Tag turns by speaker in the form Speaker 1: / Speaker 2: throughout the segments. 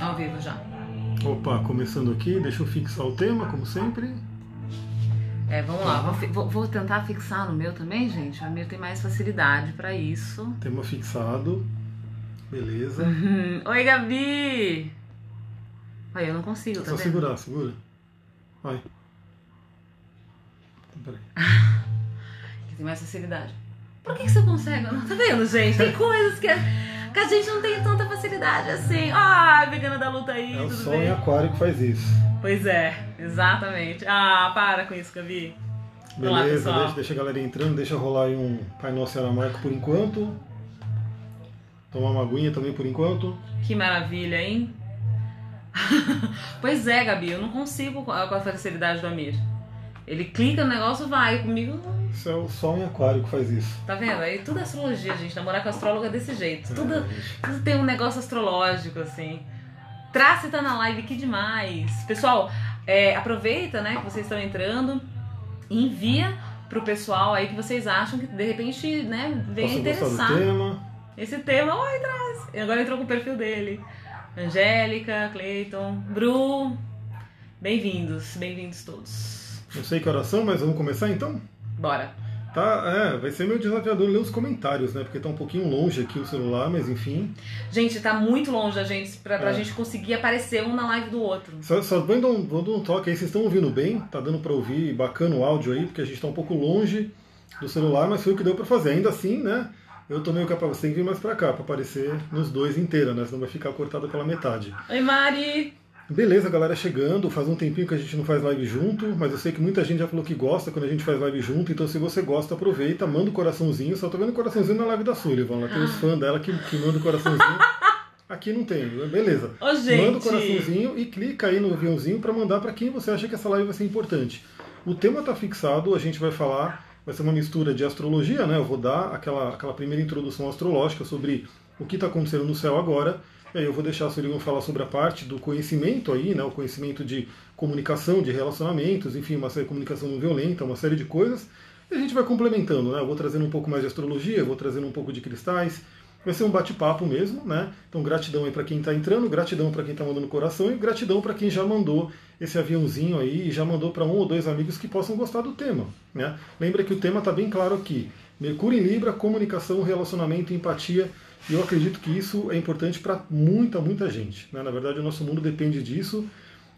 Speaker 1: Ao vivo já.
Speaker 2: Opa, começando aqui, deixa eu fixar o tema, como sempre.
Speaker 1: É, vamos lá. Vou, vou, tentar fixar no meu também, gente. O meu tem mais facilidade para isso.
Speaker 2: Tema fixado. Beleza.
Speaker 1: Oi, Gabi! Olha, eu não consigo,
Speaker 2: É
Speaker 1: tá
Speaker 2: só
Speaker 1: vendo?
Speaker 2: segurar, segura. Vai. Peraí.
Speaker 1: Tem mais facilidade. Por que, que você consegue? Não, tá vendo, gente? Tem coisas que a, que a gente não tem tanta facilidade assim. Ah, vegana da luta aí,
Speaker 2: É o Sol
Speaker 1: bem?
Speaker 2: em Aquário que faz isso.
Speaker 1: Pois é, exatamente. Ah, para com isso, Gabi. Olá,
Speaker 2: Beleza,
Speaker 1: pessoal.
Speaker 2: deixa, deixa a galera entrando, deixa rolar aí um Pai Nosso Aramaico por enquanto. Tomar uma aguinha também por enquanto.
Speaker 1: Que maravilha, hein? pois é, Gabi, eu não consigo com a facilidade do Amir. Ele clica no negócio, vai. Comigo,
Speaker 2: Isso é o Sol em Aquário que faz isso.
Speaker 1: tá vendo? Aí tudo é astrologia, gente. Namorar com astróloga é desse jeito. Tudo,
Speaker 2: É,
Speaker 1: tudo tem um negócio astrológico, assim. Trace tá na live, que demais. Pessoal, é, aproveita, né, que vocês estão entrando envia pro pessoal aí que vocês acham que de repente, né, venha
Speaker 2: gostar
Speaker 1: interessar.
Speaker 2: tema.
Speaker 1: Esse tema, oi, traz. E agora entrou com o perfil dele. Angélica, Cleiton, Bru. Bem-vindos, bem-vindos todos.
Speaker 2: Não sei que oração, mas vamos começar então?
Speaker 1: Bora.
Speaker 2: Tá, é, vai ser meu desafiador ler os comentários, né? Porque tá um pouquinho longe aqui o celular, mas enfim.
Speaker 1: Gente, tá muito longe a gente pra, pra
Speaker 2: É.
Speaker 1: gente conseguir aparecer um na live do outro.
Speaker 2: Só, só vou, dar um, vou dar um toque aí, vocês estão ouvindo bem? Tá dando pra ouvir bacana o áudio aí, porque a gente tá um pouco longe do celular, mas foi o que deu pra fazer. Ainda assim, né? Eu tô meio capaz, você tem que vir mais pra cá, pra aparecer nos dois inteira, né? Senão vai ficar cortado pela metade.
Speaker 1: Oi, Mari.
Speaker 2: Beleza, galera chegando. Faz um tempinho que a gente não faz live junto, mas eu sei que muita gente já falou que gosta quando a gente faz live junto. Então, se você gosta, aproveita, manda o coraçãozinho. Só tô vendo o coraçãozinho na live da Sullivan. Ela tem os fãs dela que, que manda o coraçãozinho. Aqui não tem, beleza.
Speaker 1: Ô, gente.
Speaker 2: Manda o coraçãozinho e clica aí no aviãozinho para mandar para quem você acha que essa live vai ser importante. O tema está fixado, a gente vai falar, vai ser uma mistura de astrologia, né? Eu vou dar aquela, aquela primeira introdução astrológica sobre o que está acontecendo no céu agora. E aí eu vou deixar a Sullivan falar sobre a parte do conhecimento aí, né? O conhecimento de comunicação, de relacionamentos, enfim, uma série de comunicação não violenta, uma série de coisas. E a gente vai complementando, né? Eu vou trazendo um pouco mais de astrologia, vou trazendo um pouco de cristais. Vai ser um bate-papo mesmo, né? Então, gratidão aí para quem está entrando, gratidão para quem está mandando coração e gratidão para quem já mandou esse aviãozinho aí e já mandou para um ou dois amigos que possam gostar do tema, né? Lembra que o tema está bem claro aqui. Mercúrio em Libra, comunicação, relacionamento, empatia. E eu acredito que isso é importante para muita, muita gente. Né? Na verdade, o nosso mundo depende disso.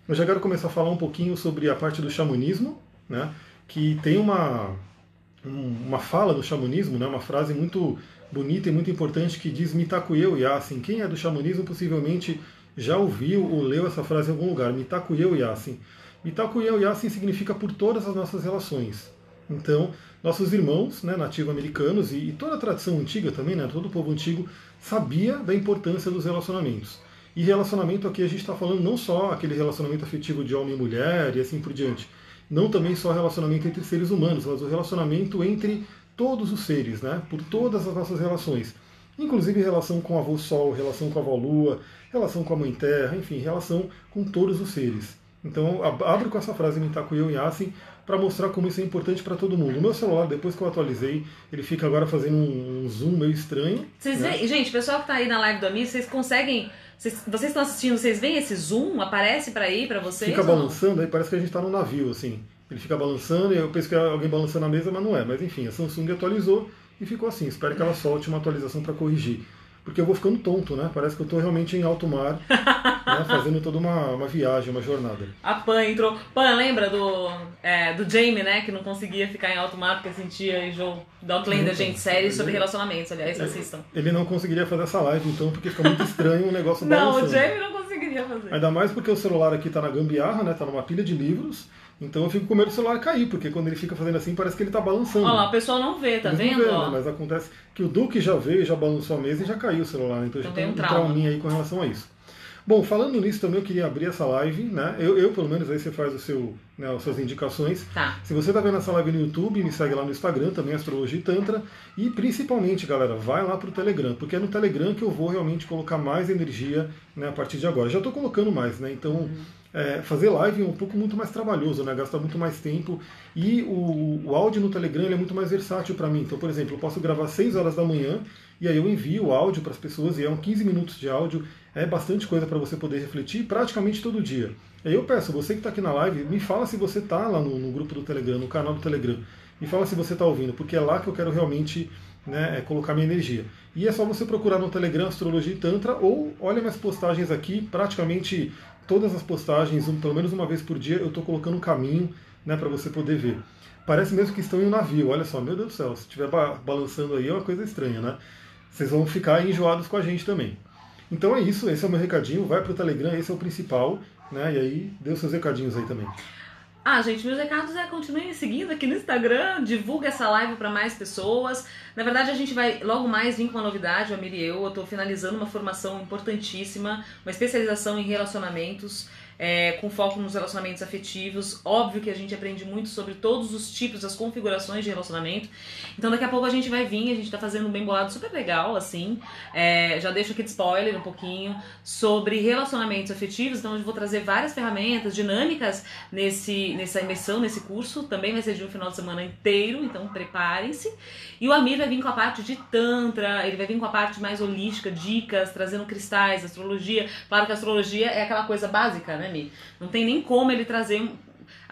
Speaker 2: Eu já quero começar a falar um pouquinho sobre a parte do xamanismo, né? que tem uma, um- uma fala do xamanismo, né? uma frase muito bonita e muito importante que diz Mitakuye Yasin. Quem é do xamanismo possivelmente já ouviu ou leu essa frase em algum lugar. Mitakuye Yasin. Mitakuye Yasin significa por todas as nossas relações. Então, nossos irmãos né, nativo-americanos e, e toda a tradição antiga também, né, todo o povo antigo, sabia da importância dos relacionamentos. E relacionamento aqui a gente está falando não só aquele relacionamento afetivo de homem e mulher e assim por diante. Não também só relacionamento entre seres humanos, mas o relacionamento entre todos os seres, né, por todas as nossas relações. Inclusive relação com o avô Sol, relação com a avó Lua, relação com a Mãe Terra, enfim, relação com todos os seres. Então, ab- abro com essa frase Mitaku Eu Yasin para mostrar como isso é importante para todo mundo. O meu celular, depois que eu atualizei, ele fica agora fazendo um, um zoom meio estranho.
Speaker 1: Vocês
Speaker 2: né?
Speaker 1: veem, gente, o pessoal que tá aí na live do Amir, vocês conseguem. Vocês, vocês estão assistindo, vocês veem esse zoom? Aparece pra ir pra vocês?
Speaker 2: Fica balançando, aí parece que a gente está no navio, assim. Ele fica balançando, e eu penso que é alguém balançando a mesa, mas não é. Mas enfim, a Samsung atualizou e ficou assim. Espero que ela solte uma atualização para corrigir. Porque eu vou ficando tonto, né? Parece que eu estou realmente em alto mar, né? fazendo toda uma, uma viagem, uma jornada.
Speaker 1: A Pan entrou. Pan, lembra do, é, do Jamie, né? Que não conseguia ficar em alto mar porque sentia enjoo. Da Outlander,
Speaker 2: Nunca.
Speaker 1: gente, série sobre
Speaker 2: Ele-
Speaker 1: relacionamentos, aliás, assistam.
Speaker 2: Ele não conseguiria fazer essa live, então, porque fica muito estranho o negócio
Speaker 1: Não, o
Speaker 2: balançando.
Speaker 1: Jamie não conseguiria fazer.
Speaker 2: Ainda mais porque o celular aqui está na gambiarra, né? Tá numa pilha de livros. Então eu fico com medo do celular cair, porque quando ele fica fazendo assim, parece que ele está balançando.
Speaker 1: Olha lá, o pessoal não vê, tá
Speaker 2: Eles não
Speaker 1: vendo?
Speaker 2: vê, né? Mas acontece que o Duque já veio, já balançou a mesa e já caiu o celular. Então, já
Speaker 1: Então
Speaker 2: tem
Speaker 1: tem
Speaker 2: um
Speaker 1: um
Speaker 2: trauminha aí com relação a isso. Bom, falando nisso também, eu queria abrir essa live, né? Eu, eu pelo menos, aí você faz o seu, né, as suas indicações.
Speaker 1: Tá.
Speaker 2: Se você está vendo essa live no YouTube, me segue lá no Instagram, também Astrologia e Tantra. E principalmente, galera, vai lá pro Telegram, porque é no Telegram que eu vou realmente colocar mais energia né, a partir de agora. Já estou colocando mais, né? Então, é, fazer live é um pouco muito mais trabalhoso, né? Gasta muito mais tempo. E o, o áudio no Telegram ele é muito mais versátil para mim. Então, por exemplo, eu posso gravar 6 horas da manhã e aí eu envio o áudio para as pessoas e é um 15 minutos de áudio, é bastante coisa para você poder refletir praticamente todo dia. Aí eu peço, você que está aqui na live, me fala se você está lá no, no, grupo do Telegram, no canal do Telegram, me fala se você está ouvindo, porque é lá que eu quero realmente né, é colocar minha energia. E é só você procurar no Telegram Astrologia e Tantra ou olha minhas postagens aqui, praticamente todas as postagens, um, pelo menos uma vez por dia, eu estou colocando um caminho né, para você poder ver. Parece mesmo que estão em um navio, olha só, meu Deus do céu, se estiver balançando aí é uma coisa estranha, né? Vocês vão ficar enjoados com a gente também. Então é isso, esse é o meu recadinho, vai para o Telegram, esse é o principal, né? E aí, dê os seus recadinhos aí também.
Speaker 1: Ah, gente, meus recados é continuem seguindo aqui no Instagram, divulga essa live para mais pessoas. Na verdade, a gente vai logo mais vir com uma novidade, a Miri e eu. Eu tô finalizando uma formação importantíssima, uma especialização em relacionamentos é, com foco nos relacionamentos afetivos. Óbvio que a gente aprende muito sobre todos os tipos, as configurações de relacionamento. Então daqui a pouco a gente vai vir, a gente tá fazendo um bem bolado super legal, assim. É, já deixo aqui de spoiler um pouquinho sobre relacionamentos afetivos. Então eu vou trazer várias ferramentas dinâmicas nesse, nessa imersão, nesse curso. Também vai ser de um final de semana inteiro, então preparem-se. E o Amir vai vir com a parte de Tantra, ele vai vir com a parte mais holística, dicas, trazendo cristais, astrologia. Claro que a astrologia é aquela coisa básica, né? Não tem nem como ele trazer.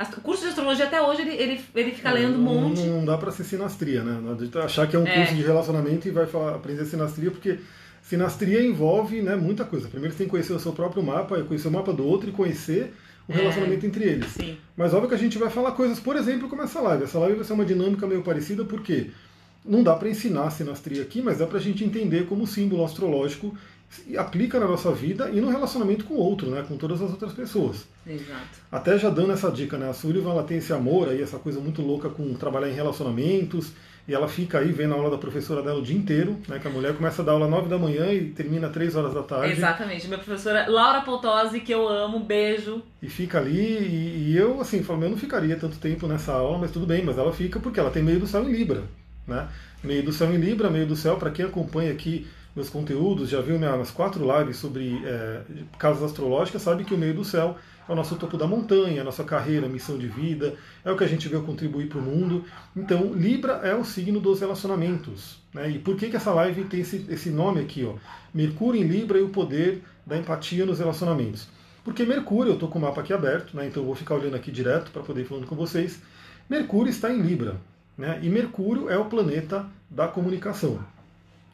Speaker 1: O curso de astrologia até hoje ele, ele, ele fica lendo um monte.
Speaker 2: Não, dá para ser sinastria, né? Não adianta achar que é um é. curso de relacionamento e vai falar, aprender sinastria, porque sinastria envolve né, muita coisa. Primeiro você tem que conhecer o seu próprio mapa, conhecer o mapa do outro e conhecer o é. relacionamento é, entre eles.
Speaker 1: Sim.
Speaker 2: Mas óbvio que a gente vai falar coisas, por exemplo, como essa live. Essa live vai ser uma dinâmica meio parecida, porque não dá para ensinar a sinastria aqui, mas dá para a gente entender como símbolo astrológico aplica na nossa vida e no relacionamento com o outro, né, com todas as outras pessoas.
Speaker 1: Exato.
Speaker 2: Até já dando essa dica, né, a Sullivan ela tem esse amor aí, essa coisa muito louca com trabalhar em relacionamentos, e ela fica aí vendo a aula da professora dela o dia inteiro, né, que a mulher começa a dar aula às 9 da manhã e termina às 3 horas da tarde.
Speaker 1: Exatamente. Minha professora Laura Poltose, que eu amo, beijo.
Speaker 2: E fica ali, e, e eu, assim, falo, eu não ficaria tanto tempo nessa aula, mas tudo bem, mas ela fica porque ela tem meio do céu em Libra, né? Meio do céu em Libra, meio do céu, para quem acompanha aqui meus conteúdos, já viu minhas quatro lives sobre é, casas astrológicas, sabe que o meio do céu é o nosso topo da montanha, a nossa carreira, missão de vida, é o que a gente veio contribuir para o mundo. Então, Libra é o signo dos relacionamentos. Né? E por que, que essa live tem esse, esse nome aqui? Ó? Mercúrio em Libra e o poder da empatia nos relacionamentos. Porque Mercúrio, eu estou com o mapa aqui aberto, né? então eu vou ficar olhando aqui direto para poder ir falando com vocês. Mercúrio está em Libra. Né? E Mercúrio é o planeta da comunicação.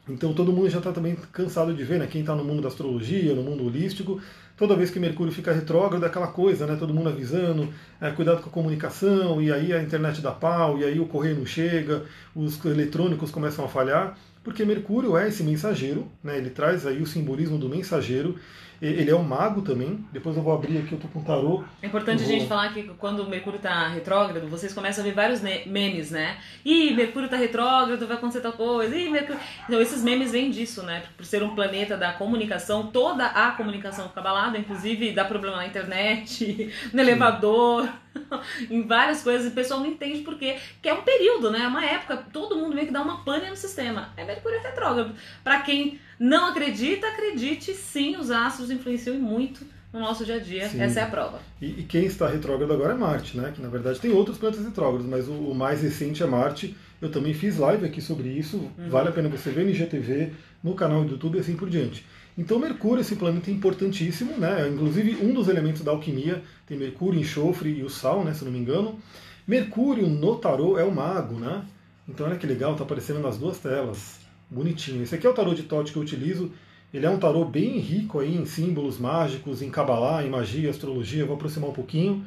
Speaker 2: Então todo mundo já está também cansado de ver, né? Quem está no mundo da astrologia, no mundo holístico, toda vez que Mercúrio fica retrógrado, é aquela coisa, né? Todo mundo avisando, é, cuidado com a comunicação, e aí a internet dá pau, e aí o correio não chega, os eletrônicos começam a falhar, porque Mercúrio é esse mensageiro, né? Ele traz aí o simbolismo do mensageiro, ele é um mago também. Depois eu vou abrir aqui, eu tô com tarô.
Speaker 1: É importante vou... a gente falar que quando o Mercúrio tá retrógrado, vocês começam a ver vários memes, né? Ih, Mercúrio tá retrógrado, vai acontecer tal coisa. Ih, Mercúrio... Então esses memes vêm disso, né? Por ser um planeta da comunicação, toda a comunicação fica abalada, inclusive dá problema na internet, no elevador. em várias coisas, e o pessoal não entende porque que é um período, né? É uma época, todo mundo meio que dá uma pane no sistema. É Mercúrio retrógrado. Para quem não acredita, acredite sim, os astros influenciam muito no nosso dia a dia. Sim. Essa é a prova.
Speaker 2: E, e, quem está retrógrado agora é Marte, né? Que na verdade tem outros planetas retrógrados, mas o, o mais recente é Marte. Eu também fiz live aqui sobre isso. Uhum. Vale a pena você ver no IGTV, no canal do YouTube e assim por diante. Então Mercúrio, esse planeta importantíssimo, né? Inclusive um dos elementos da alquimia tem Mercúrio, enxofre e o sal, né? Se não me engano. Mercúrio no tarô é o mago, né? Então olha que legal, tá aparecendo nas duas telas bonitinho. Esse aqui é o tarô de Tote que eu utilizo. Ele é um tarô bem rico aí em símbolos mágicos, em Kabbalah, em magia, astrologia. Eu vou aproximar um pouquinho.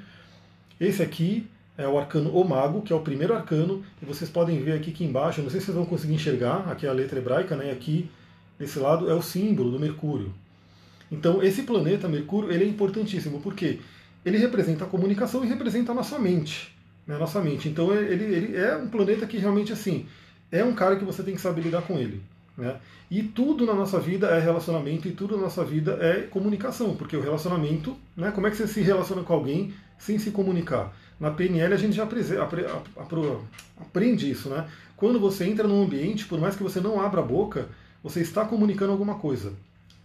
Speaker 2: Esse aqui é o arcano O Mago, que é o primeiro arcano. E vocês podem ver aqui que embaixo, não sei se vocês vão conseguir enxergar, aqui é a letra hebraica, né? Aqui, desse lado, é o símbolo do Mercúrio. Então, esse planeta, Mercúrio, ele é importantíssimo, porque ele representa a comunicação e representa a nossa mente. Né, a nossa mente. Então, ele, ele é um planeta que realmente, assim, é um cara que você tem que saber lidar com ele. Né? E tudo na nossa vida é relacionamento e tudo na nossa vida é comunicação, porque o relacionamento, né, como é que você se relaciona com alguém sem se comunicar? Na PNL a gente já aprende isso, né? Quando você entra num ambiente, por mais que você não abra a boca, você está comunicando alguma coisa.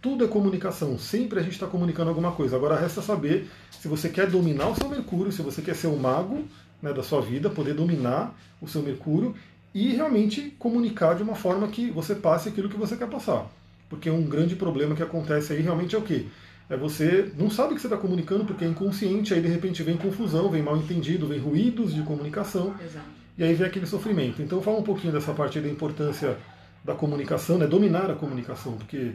Speaker 2: Tudo é comunicação, sempre a gente está comunicando alguma coisa. Agora resta saber se você quer dominar o seu Mercúrio, se você quer ser o mago né, da sua vida, poder dominar o seu Mercúrio, e realmente comunicar de uma forma que você passe aquilo que você quer passar. Porque um grande problema que acontece aí realmente é o quê? É você não sabe o que você está comunicando porque é inconsciente, aí de repente vem confusão, vem mal entendido, vem ruídos de comunicação.
Speaker 1: Exato.
Speaker 2: E aí vem aquele sofrimento. Então fala um pouquinho dessa parte da importância da comunicação, né? Dominar a comunicação, porque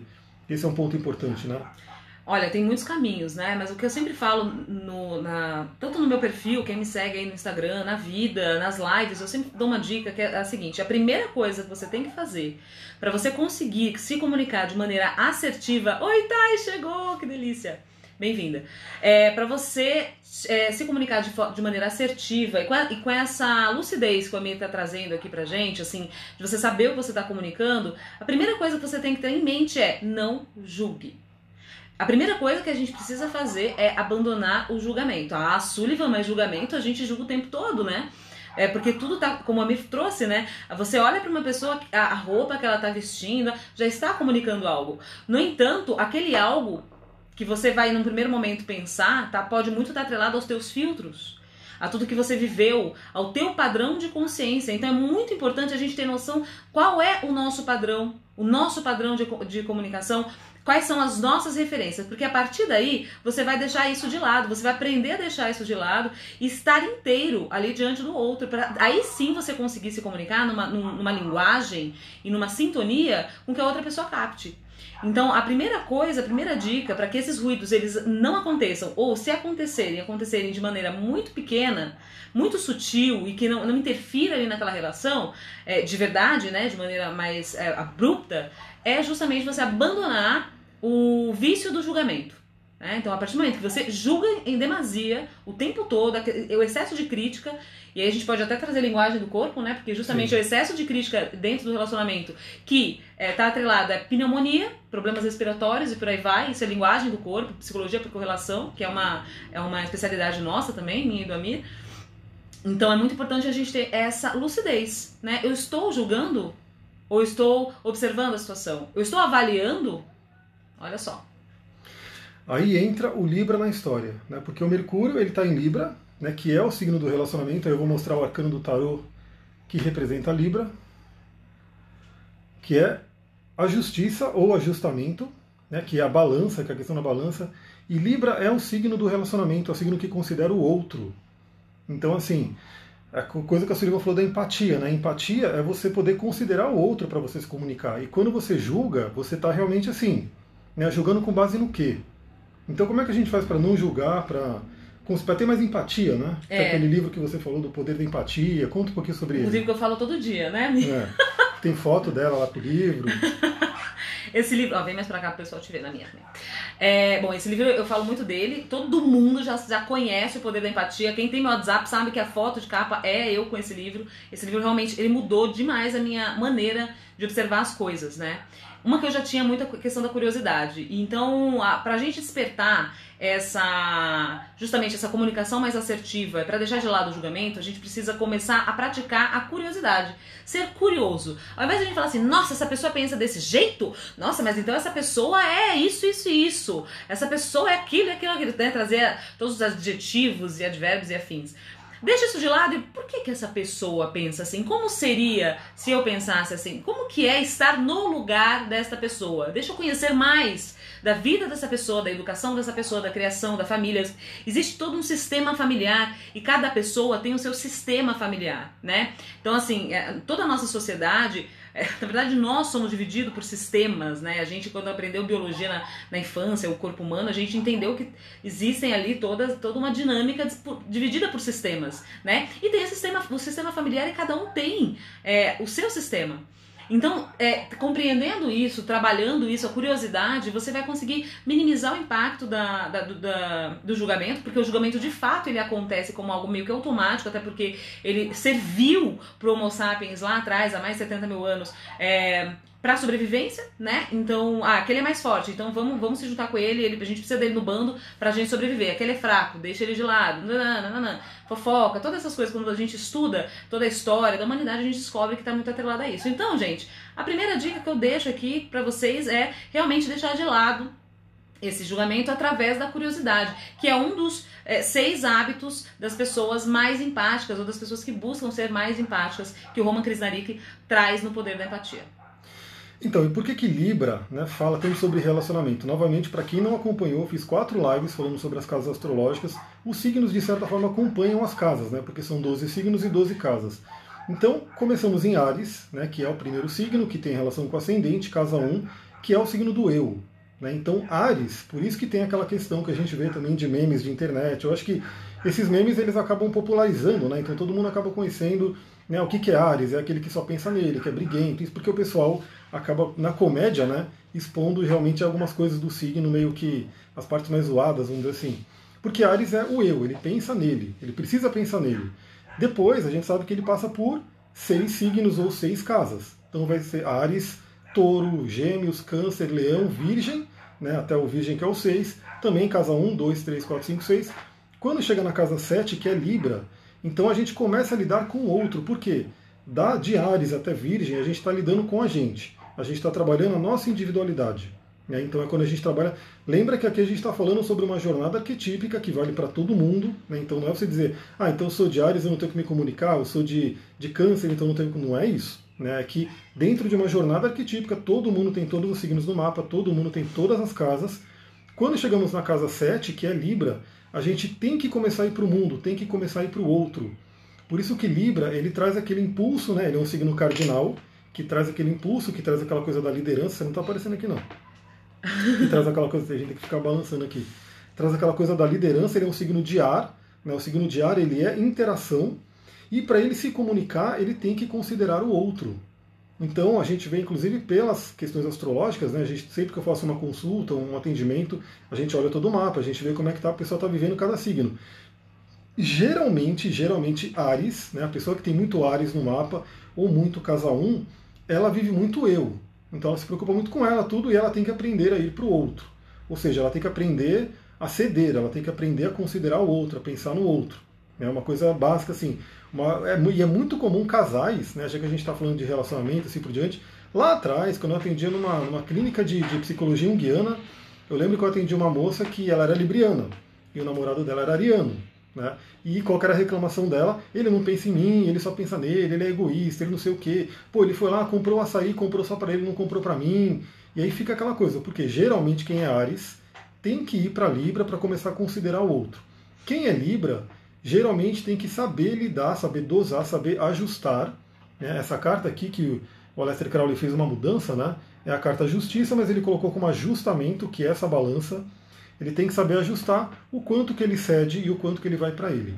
Speaker 2: esse é um ponto importante, né?
Speaker 1: Olha, tem muitos caminhos, né? Mas o que eu sempre falo, no, na, tanto no meu perfil, quem me segue aí no Instagram, na vida, nas lives, eu sempre dou uma dica que é a seguinte: a primeira coisa que você tem que fazer para você conseguir se comunicar de maneira assertiva. Oi, Thay, chegou! Que delícia! Bem-vinda. É, para você é, se comunicar de, de, maneira assertiva e com, a, e com, essa lucidez que a Mia está trazendo aqui pra gente, assim, de você saber o que você está comunicando, a primeira coisa que você tem que ter em mente é não julgue. A primeira coisa que a gente precisa fazer é abandonar o julgamento. Ah, Sullivan, mas julgamento a gente julga o tempo todo, né? É porque tudo tá, como a Mir trouxe, né? Você olha para uma pessoa, a roupa que ela tá vestindo, já está comunicando algo. No entanto, aquele algo que você vai num primeiro momento pensar, tá, pode muito estar atrelado aos teus filtros a tudo que você viveu, ao teu padrão de consciência. Então é muito importante a gente ter noção qual é o nosso padrão, o nosso padrão de, de comunicação, quais são as nossas referências, porque a partir daí você vai deixar isso de lado, você vai aprender a deixar isso de lado e estar inteiro ali diante do outro, para aí sim você conseguir se comunicar numa, numa linguagem e numa sintonia com que a outra pessoa capte. Então, a primeira coisa, a primeira dica para que esses ruídos eles não aconteçam, ou se acontecerem, acontecerem de maneira muito pequena, muito sutil e que não, não interfira ali naquela relação, é, de verdade, né, de maneira mais é, abrupta, é justamente você abandonar o vício do julgamento. Né? Então, a partir do momento que você julga em demasia o tempo todo, o excesso de crítica, e aí a gente pode até trazer linguagem do corpo, né? Porque justamente Sim. o excesso de crítica dentro do relacionamento que está é, tá atrelado a pneumonia, problemas respiratórios e por aí vai, isso é linguagem do corpo, psicologia por correlação, que é uma, é uma especialidade nossa também, minha e do Amir. Então é muito importante a gente ter essa lucidez, né? Eu estou julgando ou estou observando a situação? Eu estou avaliando? Olha só.
Speaker 2: Aí entra o Libra na história, né? Porque o Mercúrio ele está em Libra, né? Que é o signo do relacionamento. Aí eu vou mostrar o arcano do tarô que representa a Libra, que é a justiça ou ajustamento, né? Que é a balança, que é a questão da balança. E Libra é um signo do relacionamento, é o signo que considera o outro. Então assim, a coisa que a Sullivan falou da empatia, né? Empatia é você poder considerar o outro para você se comunicar. E quando você julga, você está realmente assim, né? julgando com base no quê? Então como é que a gente faz para não julgar, para para ter mais empatia, né? É. aquele livro que você falou do poder da empatia, conta um pouquinho sobre
Speaker 1: ele.
Speaker 2: Inclusive
Speaker 1: que eu falo todo dia, né?
Speaker 2: É. Tem foto dela lá pro livro.
Speaker 1: Esse livro, ó, vem mais pra cá pro pessoal te ver na minha. Né? É, bom, esse livro eu falo muito dele. Todo mundo já, já conhece o poder da empatia. Quem tem meu WhatsApp sabe que a foto de capa é eu com esse livro. Esse livro realmente ele mudou demais a minha maneira de observar as coisas, né? Uma que eu já tinha muita questão da curiosidade. Então, a, pra gente despertar essa justamente essa comunicação mais assertiva, para deixar de lado o julgamento, a gente precisa começar a praticar a curiosidade, ser curioso. Ao invés de a gente falar assim, nossa, essa pessoa pensa desse jeito, nossa, mas então essa pessoa é isso, isso e isso, essa pessoa é aquilo, aquilo, aquilo, né? trazer todos os adjetivos e advérbios e afins. Deixa isso de lado e por que, que essa pessoa pensa assim? Como seria se eu pensasse assim? Como que é estar no lugar desta pessoa? Deixa eu conhecer mais da vida dessa pessoa, da educação dessa pessoa, da criação, da família. Existe todo um sistema familiar e cada pessoa tem o seu sistema familiar, né? Então, assim, é, toda a nossa sociedade é, na verdade, nós somos divididos por sistemas, né? A gente, quando aprendeu biologia na, na infância, o corpo humano, a gente entendeu que existem ali toda, toda uma dinâmica dividida por sistemas, né? E tem o sistema, o sistema familiar e cada um tem é, o seu sistema. Então, é, compreendendo isso, trabalhando isso, a curiosidade, você vai conseguir minimizar o impacto da, da, do, da, do julgamento, porque o julgamento de fato ele acontece como algo meio que automático, até porque ele serviu para o Homo sapiens lá atrás, há mais de 70 mil anos, é, para sobrevivência, né? Então, ah, aquele é mais forte, então vamos, vamos se juntar com ele, ele, a gente precisa dele no bando pra gente sobreviver. Aquele é fraco, deixa ele de lado. Nananana, fofoca, todas essas coisas quando a gente estuda toda a história da humanidade, a gente descobre que tá muito atrelado a isso. Então, gente, a primeira dica que eu deixo aqui para vocês é realmente deixar de lado esse julgamento através da curiosidade, que é um dos é, seis hábitos das pessoas mais empáticas ou das pessoas que buscam ser mais empáticas que o Roman Krishnarik traz no poder da empatia.
Speaker 2: Então, e por que que Libra né, fala tanto sobre relacionamento? Novamente, para quem não acompanhou, fiz quatro lives falando sobre as casas astrológicas. Os signos, de certa forma, acompanham as casas, né, porque são 12 signos e 12 casas. Então, começamos em Ares, né, que é o primeiro signo, que tem relação com o ascendente, casa 1, que é o signo do eu. Né? Então, Ares, por isso que tem aquela questão que a gente vê também de memes de internet. Eu acho que esses memes eles acabam popularizando, né? então todo mundo acaba conhecendo né, o que, que é Ares, é aquele que só pensa nele, que é briguento, isso porque o pessoal acaba, na comédia, né, expondo realmente algumas coisas do signo, meio que as partes mais zoadas, vamos dizer assim. Porque Ares é o eu, ele pensa nele, ele precisa pensar nele. Depois, a gente sabe que ele passa por seis signos ou seis casas. Então vai ser Ares, Touro, Gêmeos, Câncer, Leão, Virgem, né, até o Virgem que é o 6, também casa 1, 2, 3, 4, 5, 6. Quando chega na casa 7, que é Libra, então a gente começa a lidar com o outro. Por quê? Da, de Ares até Virgem, a gente está lidando com a gente. A gente está trabalhando a nossa individualidade. Né? Então é quando a gente trabalha. Lembra que aqui a gente está falando sobre uma jornada arquetípica que vale para todo mundo. Né? Então não é você dizer, ah, então eu sou de Ares, eu não tenho que me comunicar, eu sou de, de Câncer, então não tenho. Não é isso. Né? É que dentro de uma jornada arquetípica, todo mundo tem todos os signos no mapa, todo mundo tem todas as casas. Quando chegamos na casa 7, que é Libra, a gente tem que começar a ir para o mundo, tem que começar a ir para o outro. Por isso que Libra, ele traz aquele impulso, né? Ele é um signo cardinal, que traz aquele impulso, que traz aquela coisa da liderança. Você não está aparecendo aqui, não. Que traz aquela coisa, a gente tem que ficar balançando aqui. Traz aquela coisa da liderança, ele é um signo de ar. Né? O signo de ar, ele é interação. E para ele se comunicar, ele tem que considerar o outro. Então a gente vê, inclusive, pelas questões astrológicas, né? A gente, sempre que eu faço uma consulta, um atendimento, a gente olha todo o mapa, a gente vê como é que tá, a pessoa está vivendo cada signo. Geralmente, geralmente, Ares, né? A pessoa que tem muito Ares no mapa, ou muito casa 1, ela vive muito eu. Então ela se preocupa muito com ela, tudo, e ela tem que aprender a ir para o outro. Ou seja, ela tem que aprender a ceder, ela tem que aprender a considerar o outro, a pensar no outro. É uma coisa básica assim. Uma, é, e é muito comum casais, né, já que a gente está falando de relacionamento assim por diante. Lá atrás, quando eu atendia numa, numa clínica de, de psicologia junguiana, eu lembro que eu atendi uma moça que ela era libriana e o namorado dela era ariano. Né? E qual era a reclamação dela? Ele não pensa em mim, ele só pensa nele, ele é egoísta, ele não sei o quê. Pô, ele foi lá, comprou açaí, comprou só para ele, não comprou para mim. E aí fica aquela coisa, porque geralmente quem é Ares tem que ir para Libra para começar a considerar o outro. Quem é Libra geralmente tem que saber lidar, saber dosar, saber ajustar. Né? Essa carta aqui que o Aleister Crowley fez uma mudança, né? é a carta justiça, mas ele colocou como ajustamento, que é essa balança. Ele tem que saber ajustar o quanto que ele cede e o quanto que ele vai para ele.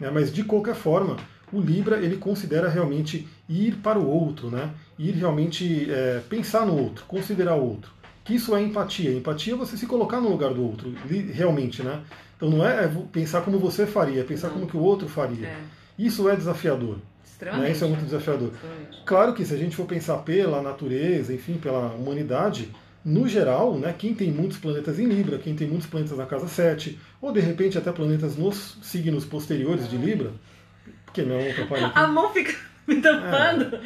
Speaker 2: Né? Mas de qualquer forma, o Libra ele considera realmente ir para o outro, né? ir realmente é, pensar no outro, considerar o outro. Que isso é empatia. Empatia é você se colocar no lugar do outro, realmente, né? Então não é pensar como você faria, é pensar não. como que o outro faria. É. Isso é desafiador. Né? Isso é muito desafiador. Claro que se a gente for pensar pela natureza, enfim, pela humanidade, no geral, né, quem tem muitos planetas em Libra, quem tem muitos planetas na casa 7, ou de repente até planetas nos signos posteriores de Libra, porque não atrapalha
Speaker 1: aqui. A mão fica me tampando. É.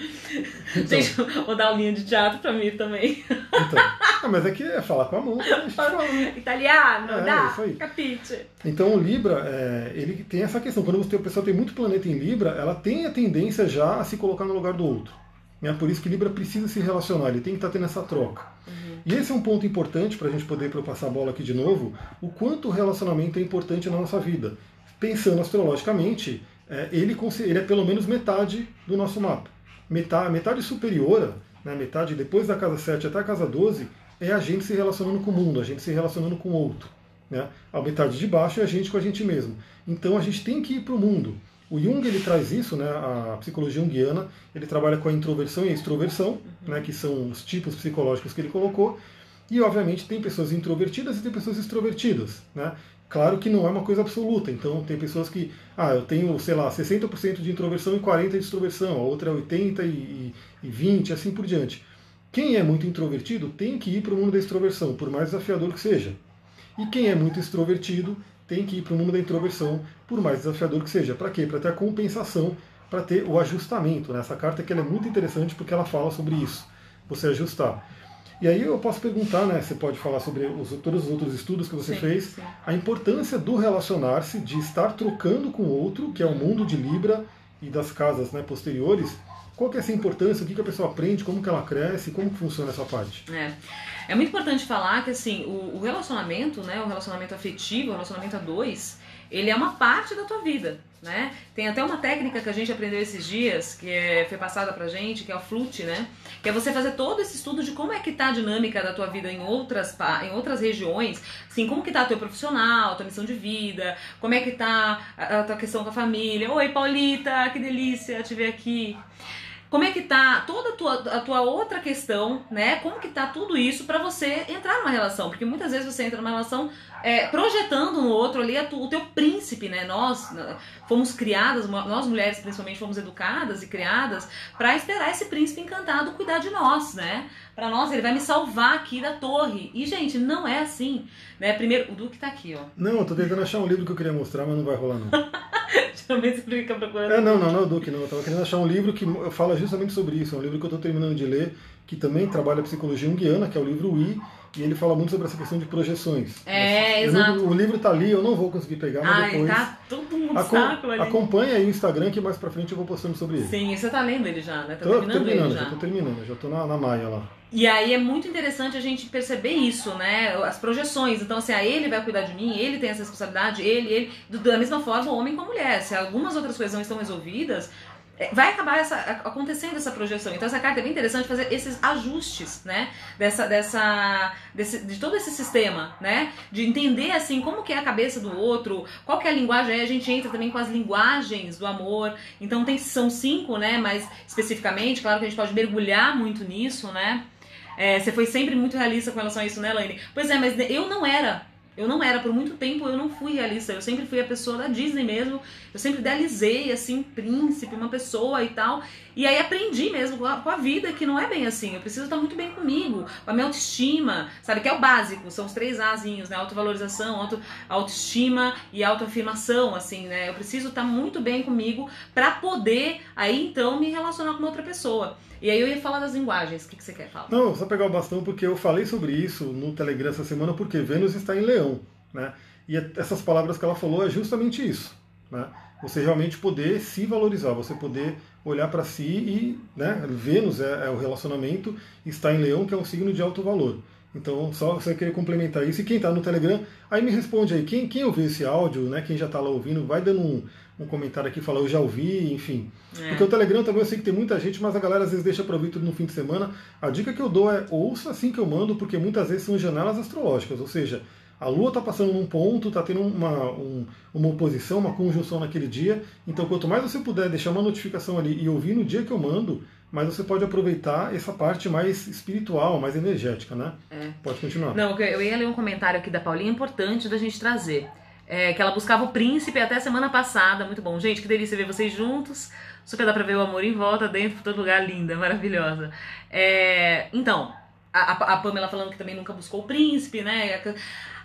Speaker 1: Então, Gente, vou dar aulinha de teatro pra mim também.
Speaker 2: Então, ah, mas aqui é falar com a mão.
Speaker 1: A Italiano, é, dá, capite.
Speaker 2: Então o Libra, é, ele tem essa questão. Quando você, a pessoa tem muito planeta em Libra, ela tem a tendência já a se colocar no lugar do outro. É por isso que Libra precisa se relacionar, ele tem que estar tendo essa troca. Uhum. E esse é um ponto importante para a gente poder passar a bola aqui de novo, o quanto o relacionamento é importante na nossa vida. Pensando astrologicamente, é, ele, ele é pelo menos metade do nosso mapa. Metade, metade superior, né, metade depois da casa 7 até a casa 12, é a gente se relacionando com o mundo, a gente se relacionando com o outro. Né? A metade de baixo é a gente com a gente mesmo. Então a gente tem que ir para o mundo. O Jung ele traz isso, né, a psicologia junguiana, ele trabalha com a introversão e a extroversão, né, que são os tipos psicológicos que ele colocou, e obviamente tem pessoas introvertidas e tem pessoas extrovertidas. Né? Claro que não é uma coisa absoluta, então tem pessoas que, ah, eu tenho, sei lá, 60% de introversão e 40% de extroversão, a outra é 80% e, e 20%, assim por diante. Quem é muito introvertido tem que ir para o mundo da extroversão, por mais desafiador que seja. E quem é muito extrovertido tem que ir para o mundo da introversão, por mais desafiador que seja. Para quê? Para ter a compensação, para ter o ajustamento. Né? Essa carta aqui é muito interessante porque ela fala sobre isso, você ajustar. E aí eu posso perguntar, né? Você pode falar sobre os, todos os outros estudos que você
Speaker 1: Sim,
Speaker 2: fez,
Speaker 1: sim.
Speaker 2: a importância do relacionar-se, de estar trocando com o outro, que é o mundo de Libra e das casas né, posteriores. Qual que é essa importância? O que, que a pessoa aprende? Como que ela cresce? Como que funciona essa parte?
Speaker 1: É. É muito importante falar que assim, o, o relacionamento, né, o relacionamento afetivo, o relacionamento a dois, ele é uma parte da tua vida, né? Tem até uma técnica que a gente aprendeu esses dias, que é, foi passada pra gente, que é o flute, né? Que é você fazer todo esse estudo de como é que tá a dinâmica da tua vida em outras, em outras regiões, assim, como que tá teu profissional, tua missão de vida, como é que tá a, a tua questão com a família. Oi, Paulita, que delícia te ver aqui. Como é que tá toda a tua, a tua outra questão, né? Como que tá tudo isso pra você entrar numa relação? Porque muitas vezes você entra numa relação é, projetando no outro ali a tu- o teu príncipe, né? Nós né, fomos criadas, nós mulheres principalmente fomos educadas e criadas pra esperar esse príncipe encantado cuidar de nós, né? Pra nós, ele vai me salvar aqui da torre. E, gente, não é assim, né? Primeiro, o Duque tá aqui, ó.
Speaker 2: Não, eu tô tentando achar um livro que eu queria mostrar, mas não vai rolar não.
Speaker 1: Geralmente você fica procurando.
Speaker 2: É, não, não, não é o Duque, não. Eu tava querendo achar um livro que fala justamente sobre isso. É um livro que eu tô terminando de ler, que também trabalha psicologia junguiana, que é o livro I, e ele fala muito sobre essa questão de projeções.
Speaker 1: É,
Speaker 2: Eu
Speaker 1: exato.
Speaker 2: o livro tá ali, eu não vou conseguir pegar, mas
Speaker 1: Ai,
Speaker 2: depois.
Speaker 1: tá todo um
Speaker 2: Acom-
Speaker 1: saco ali.
Speaker 2: acompanha aí o Instagram que mais pra frente eu vou postando sobre ele.
Speaker 1: Sim, você tá lendo ele já, né? Tá
Speaker 2: Tô
Speaker 1: terminando
Speaker 2: terminando,
Speaker 1: ele
Speaker 2: já
Speaker 1: já.
Speaker 2: tô terminando, já tô na, na maia lá.
Speaker 1: E aí é muito interessante a gente perceber isso, né? As projeções. Então, assim, ah, ele vai cuidar de mim, ele tem essa responsabilidade, ele, ele. Do- Da mesma forma, o homem com a mulher. Se algumas outras coisas não estão resolvidas, vai acabar essa, acontecendo essa projeção. Então, essa carta é bem interessante fazer esses ajustes, né? Dessa, dessa, desse, de todo esse sistema, né? De entender, assim, como que é a cabeça do outro, qual que é a linguagem. Aí a gente entra também com as linguagens do amor. Então, tem, são cinco, né? Mas especificamente, claro que a gente pode mergulhar muito nisso, né? É, você foi sempre muito realista com relação a isso, né, Elaine? Pois é, mas eu não era. Eu não era, por muito tempo eu não fui realista. Eu sempre fui a pessoa da Disney mesmo. Eu sempre idealizei, assim, príncipe, uma pessoa e tal. E aí aprendi mesmo com a, com a vida que não é bem assim. Eu preciso estar muito bem comigo, com a minha autoestima, sabe? Que é o básico, são os três Azinhos, né? Autovalorização, auto, autoestima e autoafirmação, assim, né? Eu preciso estar muito bem comigo pra poder aí então me relacionar com outra pessoa. E aí eu ia falar das linguagens. O que, que você quer falar?
Speaker 2: Não, só pegar o bastão porque eu falei sobre isso no Telegram essa semana porque Vênus está em Leão, né? E essas palavras que ela falou é justamente isso, né? Você realmente poder se valorizar, você poder olhar para si e, né? Vênus é, é o relacionamento, está em Leão que é um signo de alto valor. Então, só você querer complementar isso. E quem está no Telegram, aí me responde aí. Quem, quem ouviu esse áudio, né? Quem já está lá ouvindo, vai dando um, um comentário aqui, fala, eu já ouvi, enfim.
Speaker 1: É.
Speaker 2: Porque o Telegram também eu sei que tem muita gente, mas a galera às vezes deixa para ouvir tudo no fim de semana. A dica que eu dou é ouça assim que eu mando, porque muitas vezes são janelas astrológicas, ou seja, a Lua está passando num ponto, está tendo uma, um- uma oposição, uma conjunção naquele dia. Então, quanto mais você puder deixar uma notificação ali e ouvir no dia que eu mando, mais você pode aproveitar essa parte mais espiritual, mais energética, né?
Speaker 1: É.
Speaker 2: Pode continuar.
Speaker 1: Não, eu ia ler um comentário aqui da Paulinha importante da gente trazer. É, que ela buscava o príncipe até semana passada. Muito bom. Gente, que delícia ver vocês juntos. Super dá pra ver o amor em volta, dentro, todo lugar. Linda, maravilhosa. É, então, a- a Pamela falando que também nunca buscou o príncipe, né?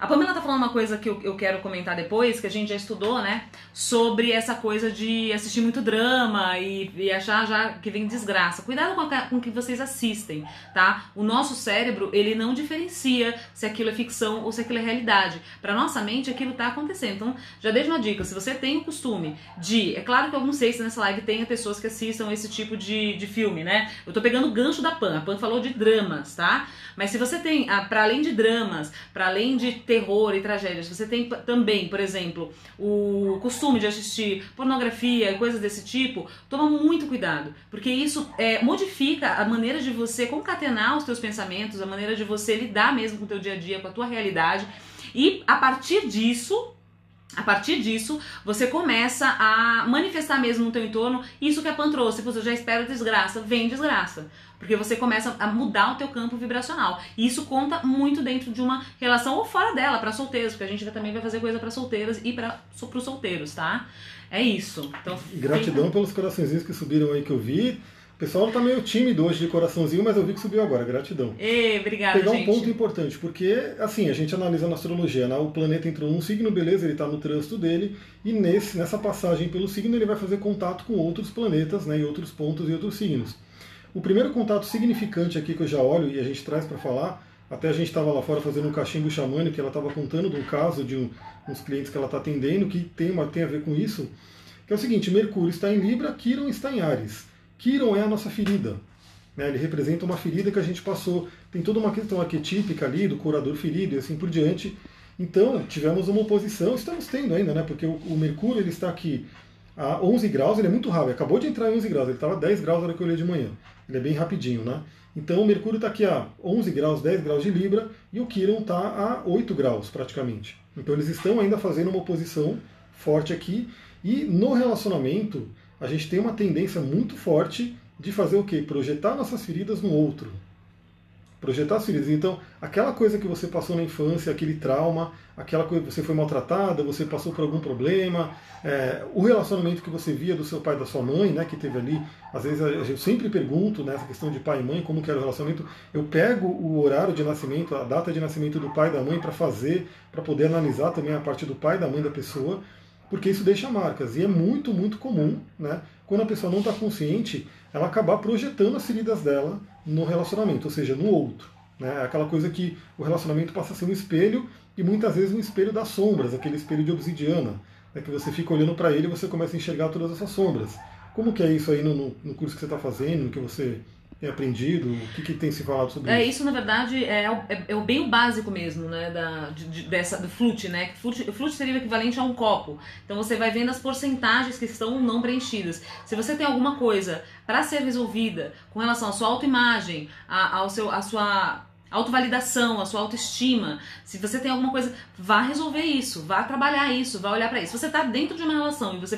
Speaker 1: A Pamela tá falando uma coisa que eu, eu quero comentar depois, que a gente já estudou, né? Sobre essa coisa de assistir muito drama e, e achar já que vem desgraça. Cuidado com, o que vocês assistem, tá? O nosso cérebro, ele não diferencia se aquilo é ficção ou se aquilo é realidade. Pra nossa mente, aquilo tá acontecendo. Então, já deixo uma dica. Se você tem o costume de... É claro que eu não sei se nessa live tenha pessoas que assistam esse tipo de, de filme, né? Eu tô pegando o gancho da Pan. A Pan falou de dramas, tá? Mas se você tem, ah, para além de dramas, para além de terror e tragédias, você tem também, por exemplo, o costume de assistir pornografia e coisas desse tipo, toma muito cuidado, porque isso é, modifica a maneira de você concatenar os teus pensamentos, a maneira de você lidar mesmo com o teu dia a dia, com a tua realidade, e a partir disso, a partir disso, você começa a manifestar mesmo no teu entorno isso que a Pan trouxe. Você já espera desgraça, vem desgraça. Porque você começa a mudar o teu campo vibracional. E isso conta muito dentro de uma relação ou fora dela, para solteiros, porque a gente também vai fazer coisa para solteiras e para os solteiros, tá? É isso. Então,
Speaker 2: E gratidão pelos coraçõezinhos que subiram aí que eu vi. O pessoal tá meio tímido hoje de coraçãozinho, mas eu vi que subiu agora. Gratidão.
Speaker 1: Ei, obrigada,
Speaker 2: pegar
Speaker 1: gente.
Speaker 2: um ponto importante, porque assim, a gente analisa na astrologia, né? o planeta entrou num signo, beleza, ele está no trânsito dele, e nesse, nessa passagem pelo signo ele vai fazer contato com outros planetas, né? e outros pontos e outros signos. O primeiro contato significante aqui que eu já olho e a gente traz para falar, até a gente estava lá fora fazendo um cachimbo xamânico, que ela estava contando de um caso de um, uns clientes que ela está atendendo, que tem, uma, tem a ver com isso, que é o seguinte, Mercúrio está em Libra, Quiron está em Ares. Quiron é a nossa ferida. Né? Ele representa uma ferida que a gente passou. Tem toda uma questão arquetípica ali do curador ferido e assim por diante. Então, tivemos uma oposição, estamos tendo ainda, né? Porque o, o Mercúrio ele está aqui a 11 graus, ele é muito rápido, acabou de entrar em 11 graus, ele estava 10 graus na hora que eu olhei de manhã. Ele é bem rapidinho, né? Então o Mercúrio está aqui a 11 graus, 10 graus de Libra e o Quiron está a 8 graus praticamente. Então eles estão ainda fazendo uma oposição forte aqui e no relacionamento a gente tem uma tendência muito forte de fazer o quê? Projetar nossas feridas no outro projetar as feridas. Então, aquela coisa que você passou na infância, aquele trauma, aquela coisa que você foi maltratada, você passou por algum problema, é, o relacionamento que você via do seu pai da sua mãe, né, que teve ali, às vezes eu sempre pergunto nessa né, questão de pai e mãe, como que era o relacionamento, eu pego o horário de nascimento, a data de nascimento do pai e da mãe para fazer, para poder analisar também a parte do pai e da mãe da pessoa, porque isso deixa marcas. E é muito, muito comum, né, quando a pessoa não está consciente, ela acabar projetando as feridas dela no relacionamento, ou seja, no outro. Né? É aquela coisa que o relacionamento passa a ser um espelho e muitas vezes um espelho das sombras, aquele espelho de obsidiana, né? que você fica olhando para ele e você começa a enxergar todas essas sombras. Como que é isso aí no, no curso que você está fazendo, no que você tem aprendido? O que, que tem se falado sobre
Speaker 1: é,
Speaker 2: isso?
Speaker 1: Isso, na verdade, é, é, é bem o básico mesmo, né? Da, de, de, dessa, do flute, né? Flute, o flute seria o equivalente a um copo. Então você vai vendo as porcentagens que estão não preenchidas. Se você tem alguma coisa para ser resolvida com relação à sua autoimagem, a, ao seu, a sua autovalidação, a sua autoestima. Se você tem alguma coisa, vá resolver isso, vá trabalhar isso, vá olhar para isso. Se você está dentro de uma relação e você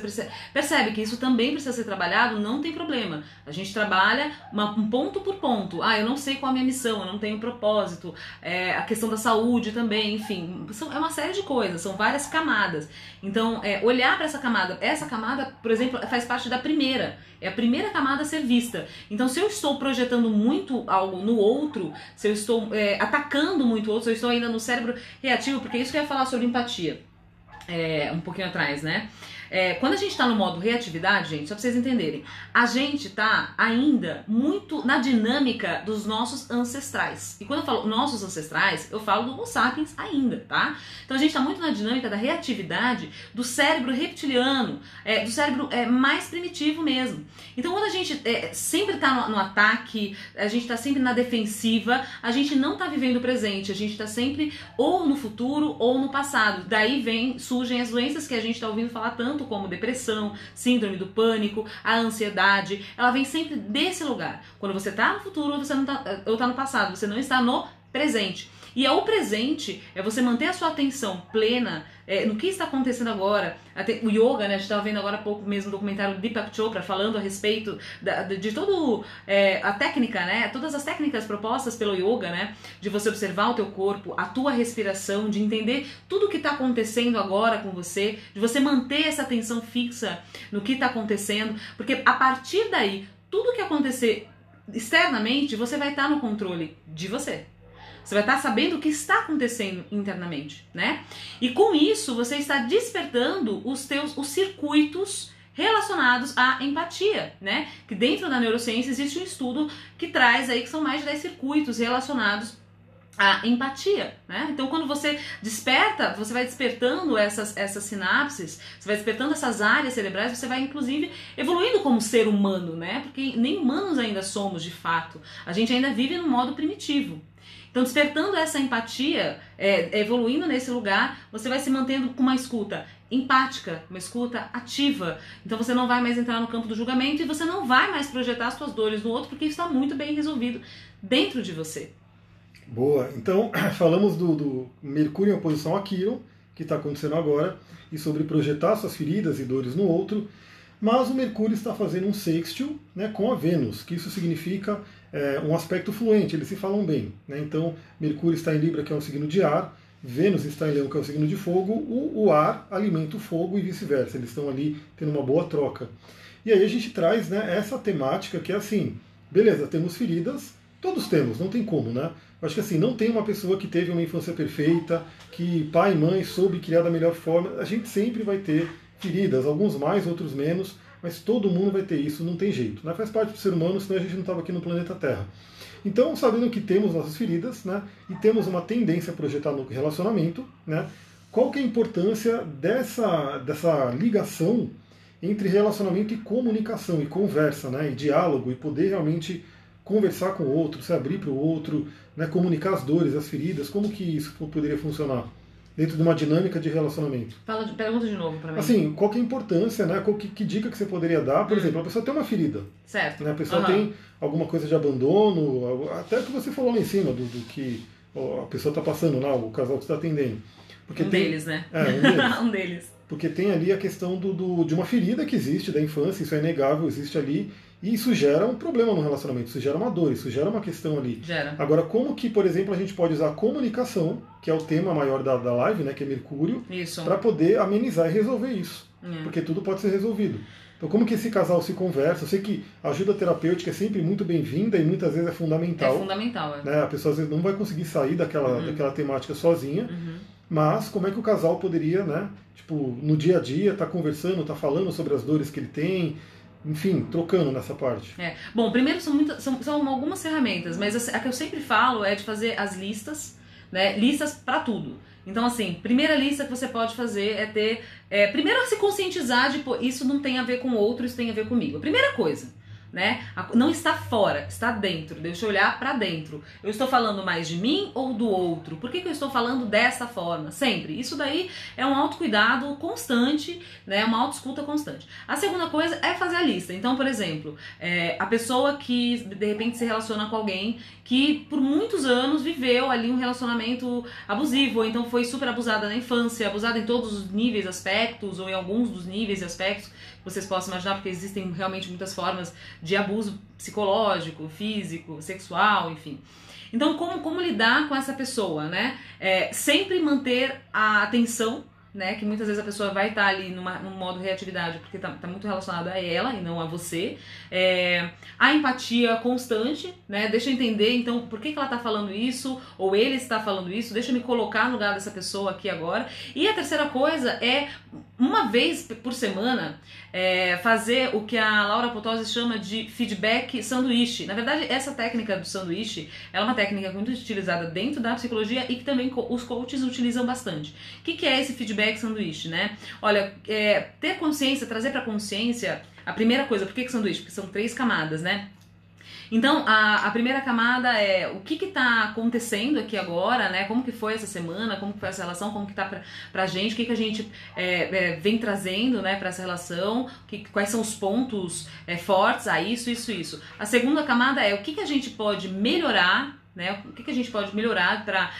Speaker 1: percebe que isso também precisa ser trabalhado, não tem problema. A gente trabalha uma, um ponto por ponto. Ah, eu não sei qual é a minha missão, eu não tenho propósito, é, a questão da saúde também, enfim, são, é uma série de coisas, são várias camadas. Então, é, olhar para essa camada, essa camada, por exemplo, faz parte da primeira. É a primeira camada a ser vista. Então, se eu estou projetando muito algo no outro, se eu estou é, atacando muito o outro, se eu estou ainda no cérebro reativo, porque isso que eu ia falar sobre empatia é, um pouquinho atrás, né? É, quando a gente está no modo reatividade, gente, só para vocês entenderem, a gente está ainda muito na dinâmica dos nossos ancestrais. E quando eu falo nossos ancestrais, eu falo do Homo sapiens ainda, tá? Então a gente está muito na dinâmica da reatividade do cérebro reptiliano, é, do cérebro é, mais primitivo mesmo. Então quando a gente é, sempre está no, no, ataque, a gente está sempre na defensiva, a gente não está vivendo o presente, a gente está sempre ou no futuro ou no passado. Daí vem, surgem as doenças que a gente está ouvindo falar tanto tanto como depressão, síndrome do pânico, a ansiedade, ela vem sempre desse lugar. Quando você está no futuro você não tá, ou tá no passado, você não está no presente. E é o presente é você manter a sua atenção plena é, no que está acontecendo agora. Até, o yoga, né? A gente estava vendo agora há pouco mesmo um documentário do Deepak Chopra falando a respeito da, de, de todo é, a técnica, né? Todas as técnicas propostas pelo yoga, né? De você observar o teu corpo, a tua respiração, de entender tudo o que está acontecendo agora com você, de você manter essa atenção fixa no que está acontecendo, porque a partir daí, tudo que acontecer externamente, você vai estar tá no controle de você. Você vai estar sabendo o que está acontecendo internamente, né? E com isso você está despertando os teus os circuitos relacionados à empatia, né? Que dentro da neurociência existe um estudo que traz aí que são mais de 10 circuitos relacionados à empatia, né? Então quando você desperta, você vai despertando essas, essas sinapses, você vai despertando essas áreas cerebrais, você vai inclusive evoluindo como ser humano, né? Porque nem humanos ainda somos de fato. A gente ainda vive no modo primitivo, então, despertando essa empatia, é, evoluindo nesse lugar, você vai se mantendo com uma escuta empática, uma escuta ativa. Então, você não vai mais entrar no campo do julgamento e você não vai mais projetar as suas dores no outro, porque isso está muito bem resolvido dentro de você.
Speaker 2: Boa. Então, falamos do, do Mercúrio em oposição a Quiron, que está acontecendo agora, e sobre projetar suas feridas e dores no outro. Mas o Mercúrio está fazendo um sextil né, com a Vênus, que isso significa é, um aspecto fluente, eles se falam bem. Né? Então, Mercúrio está em Libra, que é um signo de ar, Vênus está em Leão, que é um signo de fogo, o, o ar alimenta o fogo e vice-versa, eles estão ali tendo uma boa troca. E aí a gente traz né, essa temática que é assim, beleza, temos feridas, todos temos, não tem como, né? Acho que assim, não tem uma pessoa que teve uma infância perfeita, que pai e mãe soube criar da melhor forma, a gente sempre vai ter feridas, alguns mais, outros menos, mas todo mundo vai ter isso, não tem jeito. Né? Faz parte do ser humano, senão a gente não estava aqui no planeta Terra. Então, sabendo que temos nossas feridas, né, e temos uma tendência a projetar no relacionamento, né, qual que é a importância dessa, dessa ligação entre relacionamento e comunicação, e conversa, né, e diálogo, e poder realmente conversar com o outro, se abrir para o outro, né, comunicar as dores, as feridas, como que isso poderia funcionar? Dentro de uma dinâmica de relacionamento.
Speaker 1: Fala, pergunta de novo para mim.
Speaker 2: Assim, qual que é a importância, né? Qual que, que dica que você poderia dar? Por hum. exemplo, a pessoa tem uma ferida.
Speaker 1: Certo.
Speaker 2: Né? A pessoa uhum. tem alguma coisa de abandono, até o que você falou lá em cima, do, do que a pessoa está passando lá, o casal que está atendendo.
Speaker 1: Porque um tem, deles, né?
Speaker 2: É, um deles.
Speaker 1: um deles.
Speaker 2: Porque tem ali a questão do, do, de uma ferida que existe da infância, isso é inegável, existe ali, e isso gera um problema no relacionamento, isso gera uma dor, isso gera uma questão ali.
Speaker 1: Gera.
Speaker 2: Agora, como que, por exemplo, a gente pode usar a comunicação, que é o tema maior da, da live, né, que é Mercúrio, para poder amenizar e resolver isso. É. Porque tudo pode ser resolvido. Então, como que esse casal se conversa? Eu sei que a ajuda terapêutica é sempre muito bem-vinda e muitas vezes é fundamental.
Speaker 1: É fundamental,
Speaker 2: é. Né? A pessoa às vezes não vai conseguir sair daquela, uhum. daquela temática sozinha. Uhum. Mas como é que o casal poderia, né? Tipo, no dia a dia, estar tá conversando, tá falando sobre as dores que ele tem, enfim, trocando nessa parte.
Speaker 1: É. Bom, primeiro são, são, são algumas ferramentas, mas a que eu sempre falo é de fazer as listas, né? Listas para tudo. Então, assim, primeira lista que você pode fazer é ter. É, primeiro, se conscientizar de, pô, isso não tem a ver com outro, isso tem a ver comigo. A primeira coisa né? Não está fora, está dentro. Deixa eu olhar para dentro. Eu estou falando mais de mim ou do outro? Por que, que eu estou falando dessa forma? Sempre. Isso daí é um autocuidado constante, né? Uma autoescuta constante. A segunda coisa é fazer a lista. Então, por exemplo, é, a pessoa que de repente se relaciona com alguém que por muitos anos viveu ali um relacionamento abusivo, ou então foi super abusada na infância, abusada em todos os níveis, aspectos, ou em alguns dos níveis e aspectos vocês possam imaginar, porque existem realmente muitas formas de abuso psicológico, físico, sexual, enfim. Então, como, como lidar com essa pessoa, né? É, sempre manter a atenção né? Que muitas vezes a pessoa vai estar tá ali numa, num modo reatividade porque está tá muito relacionada a ela e não a você. É, a empatia constante, né? Deixa eu entender, então, por que, que ela está falando isso, ou ele está falando isso, deixa eu me colocar no lugar dessa pessoa aqui agora. E a terceira coisa é, uma vez por semana, é, fazer o que a Laura Potosí chama de feedback sanduíche. Na verdade, essa técnica do sanduíche é uma técnica muito utilizada dentro da psicologia e que também os coaches utilizam bastante. O que, que é esse feedback feedback sanduíche, né? Olha, é, ter consciência, trazer para consciência, a primeira coisa, por que, que sanduíche? Porque são três camadas, né? Então, a, a primeira camada é o que está acontecendo aqui agora, né? Como que foi essa semana, como que foi essa relação, como que tá pra, pra gente, o que, que a gente é, é, vem trazendo, né, para essa relação, que, quais são os pontos é, fortes, a isso, isso, isso. A segunda camada é o que, que a gente pode melhorar né? O que, que a gente pode melhorar para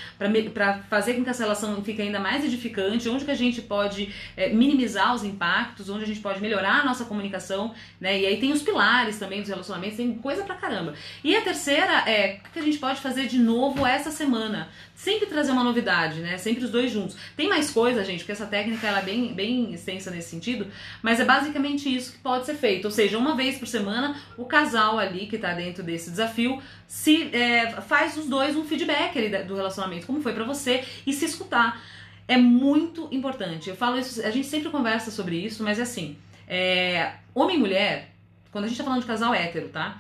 Speaker 1: fazer com que essa relação fique ainda mais edificante? Onde que a gente pode é, minimizar os impactos? Onde a gente pode melhorar a nossa comunicação? Né? E aí tem os pilares também dos relacionamentos, tem coisa pra caramba. E a terceira é o que a gente pode fazer de novo essa semana? Sempre trazer uma novidade, né? Sempre os dois juntos. Tem mais coisa, gente, porque essa técnica ela é bem, bem extensa nesse sentido, mas é basicamente isso que pode ser feito. Ou seja, uma vez por semana, o casal ali que está dentro desse desafio se é, faz os dois um feedback ali do relacionamento, como foi para você, e se escutar. É muito importante. Eu falo isso, a gente sempre conversa sobre isso, mas é assim: é, homem e mulher, quando a gente tá falando de casal hétero, tá?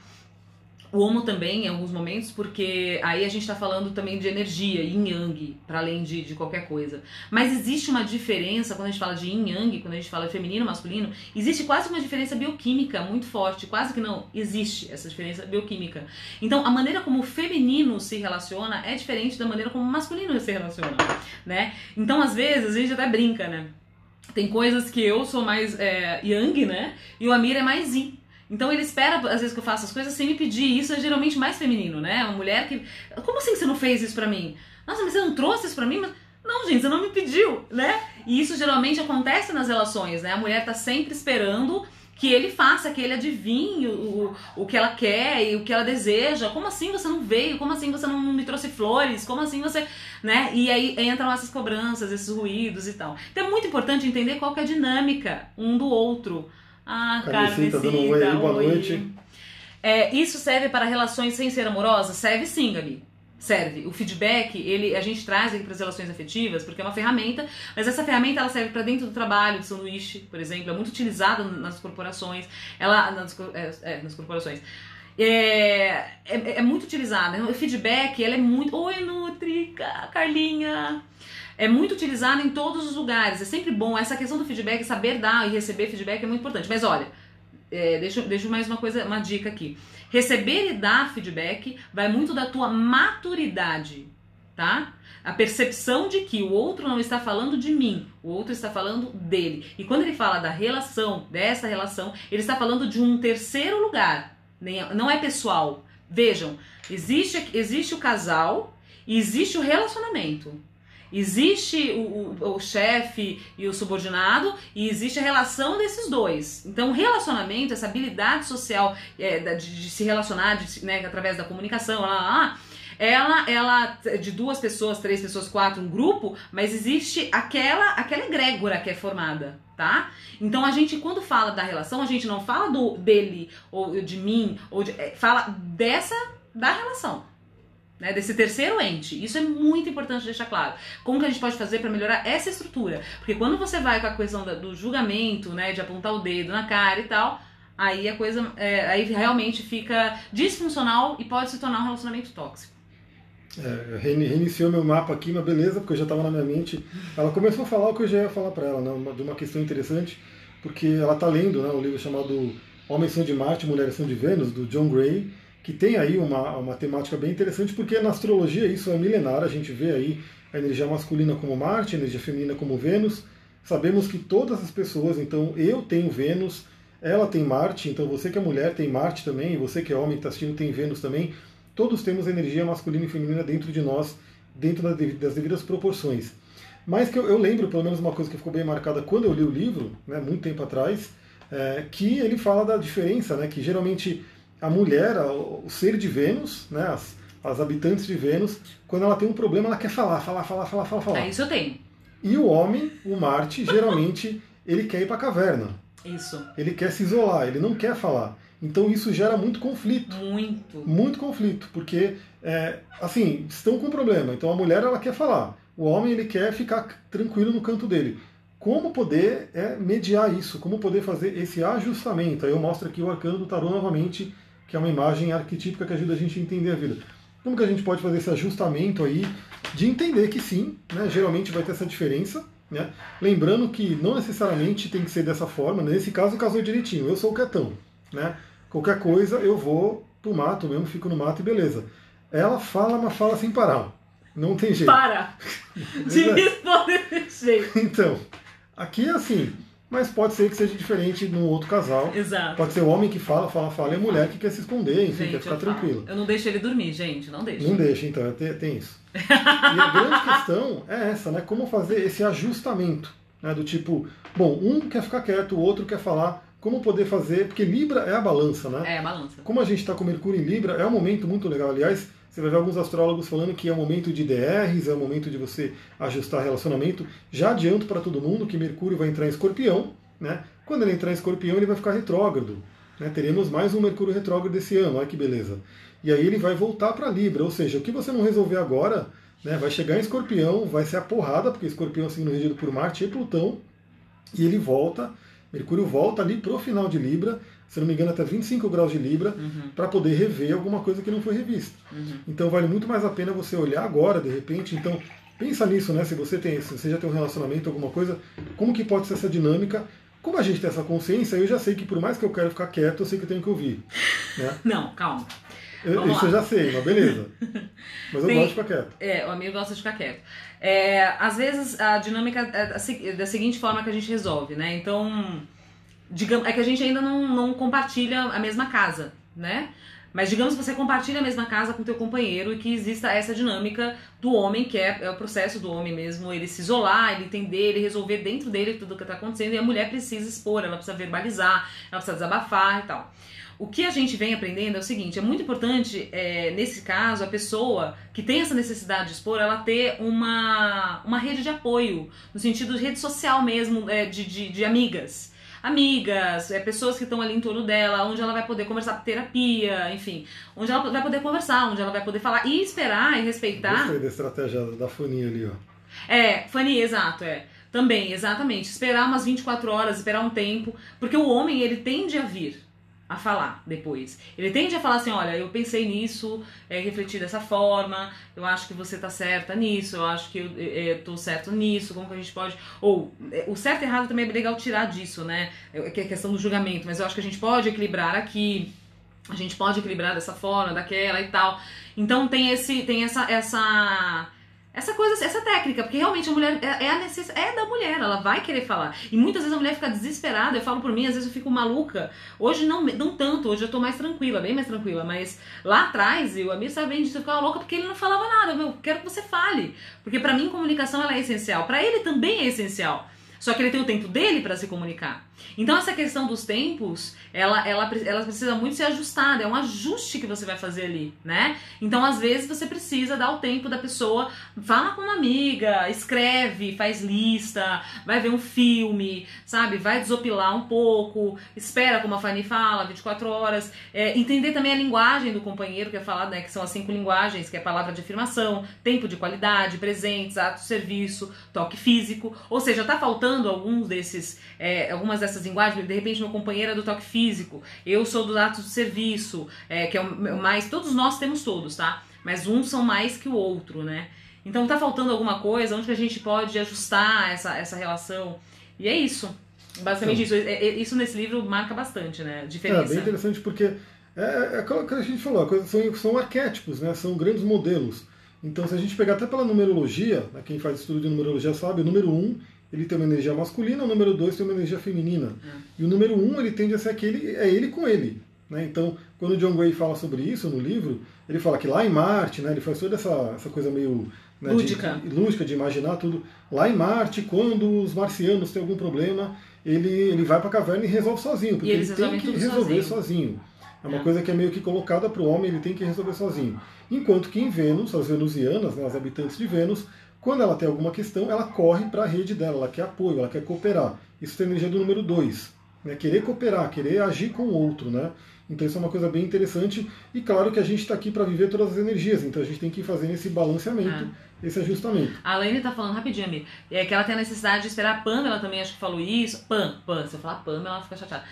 Speaker 1: O homo também, em alguns momentos, porque aí a gente está falando também de energia, yin yang, para além de, de qualquer coisa. Mas existe uma diferença quando a gente fala de yin yang, quando a gente fala de feminino masculino, existe quase uma diferença bioquímica muito forte, quase que não existe essa diferença bioquímica. Então, a maneira como o feminino se relaciona é diferente da maneira como o masculino se relaciona, né? Então, às vezes, a gente até brinca, né? Tem coisas que eu sou mais é, yang, né? E o Amir é mais yin. Então ele espera, às vezes, que eu faça as coisas sem me pedir. Isso é geralmente mais feminino, né? Uma mulher que. Como assim você não fez isso pra mim? Nossa, mas você não trouxe isso pra mim? Mas... Não, gente, você não me pediu, né? E isso geralmente acontece nas relações, né? A mulher tá sempre esperando que ele faça, que ele adivinhe o, o que ela quer e o que ela deseja. Como assim você não veio? Como assim você não me trouxe flores? Como assim você. Né? E aí entram essas cobranças, esses ruídos e tal. Então é muito importante entender qual é a dinâmica um do outro. Ah, Carmesita,
Speaker 2: dando oi, boa noite.
Speaker 1: É, isso serve para relações sem ser amorosas? Serve sim, Gabi. serve. O feedback, ele a gente traz aqui para as relações afetivas, porque é uma ferramenta, mas essa ferramenta ela serve para dentro do trabalho, de sanduíche, por exemplo, é muito utilizada nas corporações, ela nas, é, é, nas corporações. É, é, é, muito utilizada. O feedback, ela é muito. Oi, Nutri, Carlinha! É muito utilizada em todos os lugares. É sempre bom. Essa questão do feedback, saber dar e receber feedback é muito importante. Mas olha, é, deixa, deixa mais uma coisa, uma dica aqui. Receber e dar feedback vai muito da tua maturidade, tá? A percepção de que o outro não está falando de mim, o outro está falando dele. E quando ele fala da relação, dessa relação, ele está falando de um terceiro lugar. Não é pessoal. Vejam, existe, existe o casal e existe o relacionamento. Existe o, o, o chefe e o subordinado e existe a relação desses dois. Então, o relacionamento, essa habilidade social é, de, de, se relacionar de, né, através da comunicação, lá, lá, ela, ela, de duas pessoas, três pessoas, quatro, um grupo, mas existe aquela, aquela egrégora que é formada, tá? Então a gente, quando fala da relação, a gente não fala do dele, ou de mim, ou de, é, fala dessa, da relação né, desse terceiro ente. Isso é muito importante deixar claro. Como que a gente pode fazer para melhorar essa estrutura? Porque quando você vai com a questão do julgamento, né, de apontar o dedo na cara e tal, aí a coisa, é, aí realmente fica disfuncional e pode se tornar um relacionamento tóxico.
Speaker 2: É, reiniciou meu mapa aqui, mas beleza, porque eu já estava na minha mente. Ela começou a falar o que eu já ia falar para ela, né, de uma questão interessante, porque ela está lendo né, um livro chamado Homens são de Marte, Mulheres são de Vênus, do John Gray, que tem aí uma, uma temática bem interessante, porque na astrologia isso é milenar, a gente vê aí a energia masculina como Marte, a energia feminina como Vênus. Sabemos que todas as pessoas, então eu tenho Vênus, ela tem Marte, então você que é mulher tem Marte também, e você que é homem está assistindo tem Vênus também. Todos temos energia masculina e feminina dentro de nós, dentro das devidas proporções. Mas que eu, eu lembro, pelo menos uma coisa que ficou bem marcada quando eu li o livro, né, muito tempo atrás, é, que ele fala da diferença, né, que geralmente a mulher, o ser de Vênus, né, as, as habitantes de Vênus, quando ela tem um problema, ela quer falar, falar, falar, falar, falar, falar.
Speaker 1: É, isso eu tenho.
Speaker 2: E o homem, o Marte, geralmente, ele quer ir para a caverna.
Speaker 1: Isso.
Speaker 2: Ele quer se isolar, ele não quer falar. Então isso gera muito conflito.
Speaker 1: Muito.
Speaker 2: Muito conflito, porque, é, assim, estão com um problema. Então a mulher, ela quer falar. O homem, ele quer ficar tranquilo no canto dele. Como poder é, mediar isso? Como poder fazer esse ajustamento? Aí eu mostro aqui o arcano do tarô novamente, que é uma imagem arquetípica que ajuda a gente a entender a vida. Como que a gente pode fazer esse ajustamento aí de entender que sim, né, geralmente vai ter essa diferença, né? Lembrando que não necessariamente tem que ser dessa forma, nesse caso casou direitinho, eu sou o quietão, né? Qualquer coisa eu vou pro mato mesmo, fico no mato e beleza. Ela fala, mas fala sem parar. Não tem jeito.
Speaker 1: Para! De responder desse jeito.
Speaker 2: Então, aqui é assim, mas pode ser que seja diferente no outro casal.
Speaker 1: Exato.
Speaker 2: Pode ser o homem que fala, fala, fala, e a mulher que quer se esconder, enfim,
Speaker 1: Gente,
Speaker 2: quer ficar
Speaker 1: eu falo.
Speaker 2: tranquilo.
Speaker 1: Eu não deixo ele dormir, gente, não deixo.
Speaker 2: Não deixa, então, tem, tem isso. e a grande questão é essa, né? Como fazer esse ajustamento, né? Do tipo, bom, um quer ficar quieto, o outro quer falar. Como poder fazer, porque Libra é a balança, né?
Speaker 1: É, a balança.
Speaker 2: Como a gente está com Mercúrio em Libra, é um momento muito legal. Aliás, você vai ver alguns astrólogos falando que é um momento de DRs, é um momento de você ajustar relacionamento. Já adianto para todo mundo que Mercúrio vai entrar em escorpião, né? Quando ele entrar em escorpião, ele vai ficar retrógrado. Né? Teremos mais um Mercúrio retrógrado esse ano, olha que beleza. E aí ele vai voltar para Libra, ou seja, o que você não resolver agora, né, vai chegar em escorpião, vai ser a porrada, porque escorpião é signo regido por Marte e Plutão, e ele volta, Mercúrio volta ali pro final de Libra, se não me engano até 25 graus de Libra,
Speaker 1: Uhum,
Speaker 2: para poder rever alguma coisa que não foi revista.
Speaker 1: uhum.
Speaker 2: Então vale muito mais a pena você olhar agora, de repente. Então pensa nisso, né? Se você tem, se você já tem um relacionamento, alguma coisa, como que pode ser essa dinâmica? Como a gente tem essa consciência, eu já sei que por mais que eu quero ficar quieto, eu sei que eu tenho que ouvir. Né?
Speaker 1: Não, calma.
Speaker 2: Eu- isso
Speaker 1: lá.
Speaker 2: eu já sei, mas beleza. Mas eu
Speaker 1: Tem-
Speaker 2: gosto de ficar quieto.
Speaker 1: É, o amigo gosta de ficar quieto. É, às vezes a dinâmica é da seguinte forma que a gente resolve, né? Então, digamos, é que a gente ainda não, não compartilha a mesma casa, né? Mas digamos que você compartilha a mesma casa com teu companheiro e que exista essa dinâmica do homem, que é, é o processo do homem mesmo, ele se isolar, ele entender, ele resolver dentro dele tudo o que está acontecendo, e a mulher precisa expor, ela precisa verbalizar, ela precisa desabafar e tal. O que a gente vem aprendendo é o seguinte: é muito importante, é, nesse caso, a pessoa que tem essa necessidade de expor, ela ter uma, uma rede de apoio, no sentido de rede social mesmo, é, de, de, de amigas. Amigas, é, pessoas que estão ali em torno dela, onde ela vai poder conversar terapia, enfim, onde ela vai poder conversar, onde ela vai poder falar e esperar e respeitar.
Speaker 2: Gostei da estratégia da Fanny ali, ó.
Speaker 1: É, Fanny, exato, é. Também, exatamente. Esperar umas 24 horas, esperar um tempo, porque o homem ele tende a vir a falar depois. Ele tende a falar assim, olha, eu pensei nisso, é, refleti dessa forma, eu acho que você tá certa nisso, eu acho que eu, é, é tô certo nisso, como que a gente pode... Ou, é, o certo e errado também é legal tirar disso, né, é, que é questão do julgamento, mas eu acho que a gente pode equilibrar aqui, a gente pode equilibrar dessa forma, daquela e tal. Então tem esse, tem essa, essa essa coisa, essa técnica, porque realmente a mulher é, é a necess... é da mulher, ela vai querer falar. E muitas vezes a mulher fica desesperada, eu falo por mim, às vezes eu fico maluca. Hoje não, não tanto, hoje eu tô mais tranquila, bem mais tranquila, mas lá atrás, eu, a minha sabe disso, eu ficava louca porque ele não falava nada. Eu quero que você fale. Porque para mim comunicação ela é essencial, para ele também é essencial. Só que ele tem o tempo dele para se comunicar. Então essa questão dos tempos, ela, ela, ela precisa muito ser ajustada, é um ajuste que você vai fazer ali, né? Então às vezes você precisa dar o tempo da pessoa, fala com uma amiga, escreve, faz lista, vai ver um filme, sabe? Vai desopilar um pouco, espera como a Fanny fala, 24 horas, é, entender também a linguagem do companheiro, que é falado, né? Que são as cinco linguagens, que é palavra de afirmação, tempo de qualidade, presentes, ato serviço, toque físico, ou seja, tá faltando alguns desses, é, algumas dessas linguagens, de repente meu companheiro é do toque físico, eu sou do ato de serviço, é, que é o mais. Todos nós temos todos, tá? Mas uns são mais que o outro, né? Então tá faltando alguma coisa, onde que a gente pode ajustar essa, essa relação? E é isso. Basicamente então, isso. É, é, isso nesse livro marca bastante, né? A diferença.
Speaker 2: É bem interessante porque é, é aquilo que a gente falou, coisa, são, são arquétipos, né? São grandes modelos. Então, se a gente pegar até pela numerologia, né, quem faz estudo de numerologia sabe, o número 1 um, ele tem uma energia masculina, o número 2 tem uma energia feminina. É. E o número 1 um, ele tende a ser aquele, é ele com ele. Né? Então, quando o John Gray fala sobre isso no livro, ele fala que lá em Marte, né, ele faz toda essa, essa coisa meio
Speaker 1: né, lúdica.
Speaker 2: De, lúdica de imaginar tudo. Lá em Marte, quando os marcianos têm algum problema, ele, ele vai para a caverna e resolve sozinho, porque ele tem que resolver sozinho. sozinho. É uma é. coisa que é meio que colocada para o homem, ele tem que resolver sozinho. Enquanto que em Vênus, as venusianas, né, as habitantes de Vênus, quando ela tem alguma questão, ela corre para a rede dela, ela quer apoio, ela quer cooperar. Isso tem energia do número 2. Né? Querer cooperar, querer agir com o outro. Né? Então isso é uma coisa bem interessante. E claro que a gente está aqui para viver todas as energias, então a gente tem que ir fazendo esse balanceamento, é. esse ajustamento.
Speaker 1: A Lene está falando rapidinho, amigo, é que ela tem a necessidade de esperar a Pamela também, acho que falou isso. Pam, Pam, se eu falar Pamela, ela fica chateada.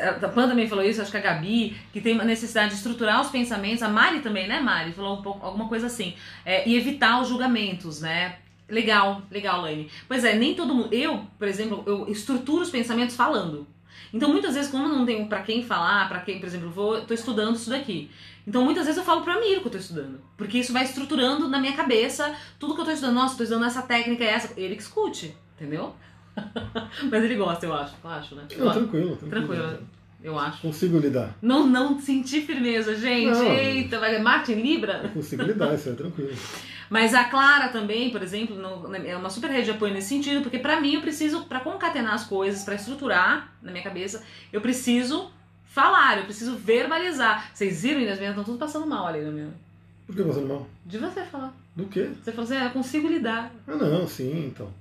Speaker 1: A Pan também falou isso, acho que a Gabi, que tem uma necessidade de estruturar os pensamentos. A Mari também, né, Mari? Falou um pouco, alguma coisa assim. É, e evitar os julgamentos, né? Legal, legal, Laine. Pois é, nem todo mundo. Eu, por exemplo, eu estruturo os pensamentos falando. Então, muitas vezes, como eu não tenho para quem falar, para quem, por exemplo, vou, tô estudando isso daqui. Então, muitas vezes eu falo pro amigo que eu tô estudando. Porque isso vai estruturando na minha cabeça tudo que eu tô estudando. Nossa, tô estudando essa técnica, essa. Ele que escute, entendeu? Mas ele gosta, eu acho. Eu acho, né?
Speaker 2: Não, tranquilo,
Speaker 1: tranquilo. Tranquilo, eu acho.
Speaker 2: Consigo lidar.
Speaker 1: Não, não sentir firmeza, gente. Não, Eita, vai. Martin Libra?
Speaker 2: Eu consigo lidar, isso é tranquilo.
Speaker 1: Mas a Clara também, por exemplo, é uma super rede de apoio nesse sentido, porque para mim eu preciso, para concatenar as coisas, para estruturar na minha cabeça, eu preciso falar, eu preciso verbalizar. Vocês viram, as meninas estão tudo passando mal ali no meu.
Speaker 2: Por que passando mal?
Speaker 1: De você falar.
Speaker 2: Do quê?
Speaker 1: Você falou assim, ah, eu consigo lidar.
Speaker 2: Ah, não, sim, então.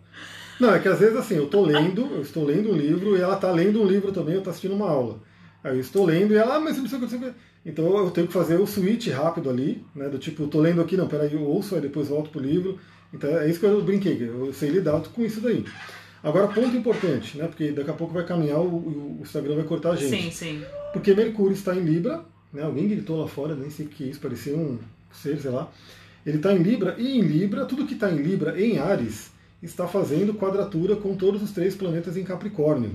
Speaker 2: Não, é que às vezes assim, eu tô lendo, eu estou lendo um livro e ela tá lendo um livro também, eu tô assistindo uma aula. Aí eu estou lendo e ela, ah, mas você não sei o que. Então eu tenho que fazer o switch rápido ali, né? Do tipo, eu tô lendo aqui, não, peraí, eu ouço, aí depois volto pro livro. Então é isso que eu brinquei, eu sei lidar com isso daí. Agora, ponto importante, né? Porque daqui a pouco vai caminhar, o, o Instagram vai cortar a gente.
Speaker 1: Sim, sim.
Speaker 2: Porque Mercúrio está em Libra, né? Alguém gritou lá fora, nem sei o que é isso, parecia um ser, sei lá. Ele está em Libra, e em Libra, tudo que está em Libra, em Ares, está fazendo quadratura com todos os três planetas em Capricórnio,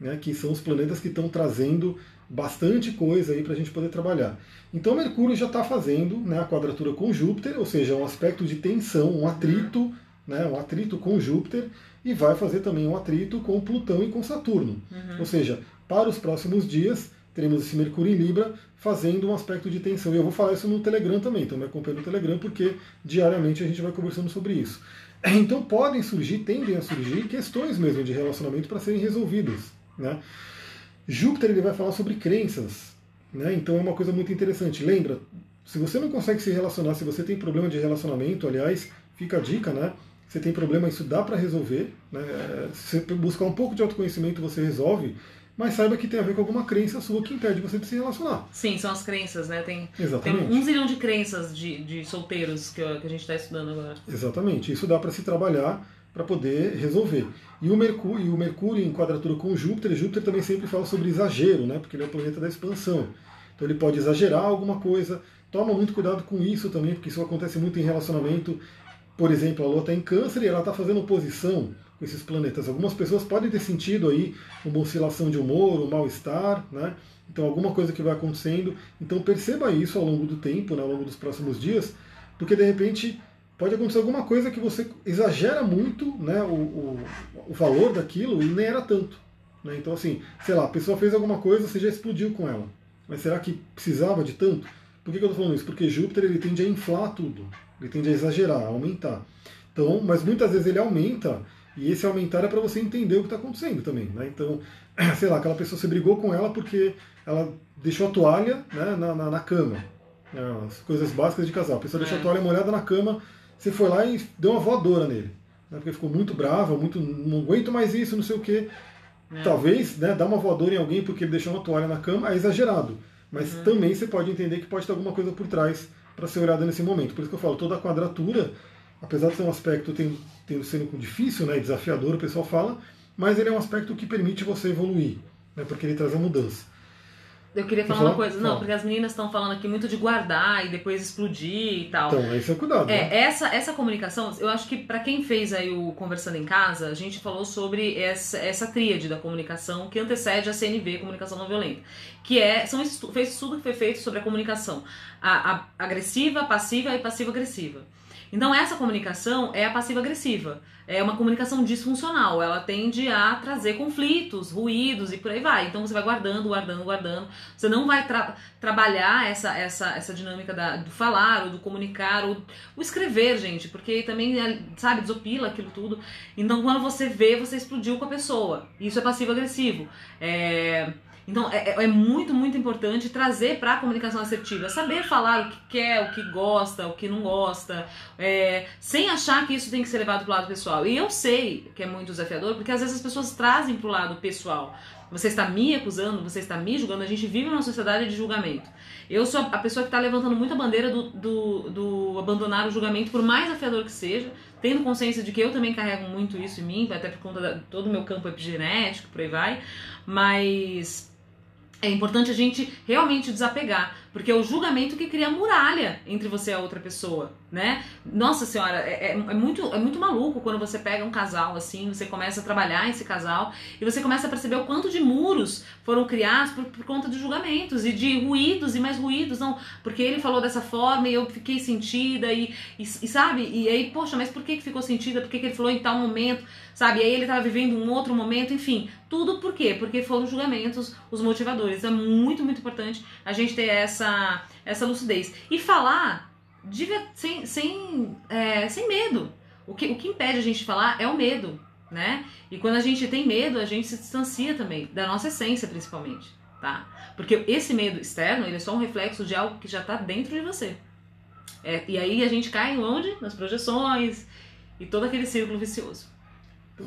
Speaker 2: né? Que são os planetas que estão trazendo bastante coisa aí para a gente poder trabalhar. Então Mercúrio já está fazendo né, a quadratura com Júpiter, ou seja, um aspecto de tensão, um atrito, né, um atrito com Júpiter, e vai fazer também um atrito com Plutão e com Saturno. Uhum. Ou seja, para os próximos dias teremos esse Mercúrio em Libra fazendo um aspecto de tensão. E eu vou falar isso no Telegram também, então me acompanhe no Telegram, porque diariamente a gente vai conversando sobre isso. Então podem surgir, tendem a surgir questões mesmo de relacionamento para serem resolvidas. Né? Júpiter ele vai falar sobre crenças, né? então é uma coisa muito interessante. Lembra, se você não consegue se relacionar, se você tem problema de relacionamento, aliás, fica a dica, né? você tem problema, isso dá para resolver. Né? Se você buscar um pouco de autoconhecimento, você resolve. Mas saiba que tem a ver com alguma crença sua que impede você de se relacionar.
Speaker 1: Sim, são as crenças, né? Tem,
Speaker 2: Exatamente.
Speaker 1: tem um zilhão de crenças de, de solteiros que, que a gente está estudando agora.
Speaker 2: Exatamente. Isso dá para se trabalhar para poder resolver. E o, Mercúrio, e o Mercúrio em quadratura com Júpiter, Júpiter também sempre fala sobre exagero, né? Porque ele é o planeta da expansão. Então ele pode exagerar alguma coisa. Toma muito cuidado com isso também, porque isso acontece muito em relacionamento. Por exemplo, a Lua está em câncer e ela está fazendo oposição com esses planetas. Algumas pessoas podem ter sentido aí uma oscilação de humor, um mal-estar, né? Então alguma coisa que vai acontecendo. Então perceba isso ao longo do tempo, né? ao longo dos próximos dias, porque de repente pode acontecer alguma coisa que você exagera muito né? o, o, o valor daquilo e nem era tanto. Né? Então assim, sei lá, a pessoa fez alguma coisa, você já explodiu com ela. Mas será que precisava de tanto? Por que, que eu estou falando isso? Porque Júpiter ele tende a inflar tudo, ele tende a exagerar, a aumentar. Então, mas muitas vezes ele aumenta e esse aumentar é para você entender o que está acontecendo também. Né? Então, sei lá, aquela pessoa se brigou com ela porque ela deixou a toalha né, na, na, na, cama. Né, as coisas básicas de casal. A pessoa é. deixou a é. toalha molhada na cama, você foi lá e deu uma voadora nele. Né, porque ficou muito brava, muito, não aguento mais isso, não sei o quê. É. Talvez né, dar uma voadora em alguém porque ele deixou uma toalha na cama é exagerado. Mas uhum. também você pode entender que pode ter alguma coisa por trás para ser olhada nesse momento. Por isso que eu falo, toda a quadratura, apesar de ser um aspecto tendo, tendo sendo difícil, né, desafiador, o pessoal fala, mas ele é um aspecto que permite você evoluir, né, porque ele traz a mudança.
Speaker 1: Eu queria falar uma coisa, não, porque as meninas estão falando aqui muito de guardar e depois explodir e tal.
Speaker 2: Então, esse é cuidado.
Speaker 1: É, né? essa, essa comunicação, eu acho que para quem fez aí o Conversando em Casa, a gente falou sobre essa, essa tríade da comunicação que antecede a CNV, comunicação não violenta. Que é, são estu, fez estudo que foi feito sobre a comunicação a, a agressiva, passiva e passiva-agressiva. Então essa comunicação é a passiva-agressiva. É uma comunicação disfuncional. Ela tende a trazer conflitos, ruídos e por aí vai. Então você vai guardando, guardando, guardando. Você não vai tra trabalhar essa, essa, essa dinâmica da, do falar, ou do comunicar, ou o escrever, gente, porque também, é, sabe, desopila aquilo tudo. Então quando você vê, você explodiu com a pessoa. Isso é passivo-agressivo. É então é, é, é muito, muito importante trazer para a comunicação assertiva, saber falar o que quer, o que gosta, o que não gosta, é, sem achar que isso tem que ser levado para o lado pessoal. E eu sei que é muito desafiador, porque às vezes as pessoas trazem para o lado pessoal. Você está me acusando, você está me julgando, a gente vive numa sociedade de julgamento. Eu sou a pessoa que está levantando muita bandeira do, do, do, abandonar o julgamento, por mais desafiador que seja, tendo consciência de que eu também carrego muito isso em mim, até por conta de todo o meu campo epigenético, por aí vai. Mas é importante a gente realmente desapegar, porque é o julgamento que cria muralha entre você e a outra pessoa, né? Nossa senhora, é, é, é, muito, é muito maluco quando você pega um casal assim, você começa a trabalhar esse casal e você começa a perceber o quanto de muros foram criados por, por conta de julgamentos e de ruídos e mais ruídos, não, porque ele falou dessa forma e eu fiquei sentida e, e, e sabe? E aí, poxa, mas por que, que ficou sentida? Por que, que ele falou em tal momento? Sabe? E aí ele estava vivendo um outro momento, enfim, tudo por quê? Porque foram julgamentos os motivadores. É muito, muito importante a gente ter essa, essa lucidez. E falar de, sem, sem, é, sem medo. O que, o que impede a gente falar é o medo, né? E quando a gente tem medo, a gente se distancia também, da nossa essência principalmente, tá? Porque esse medo externo, ele é só um reflexo de algo que já está dentro de você. É, e aí a gente cai onde? Nas projeções e todo aquele círculo vicioso.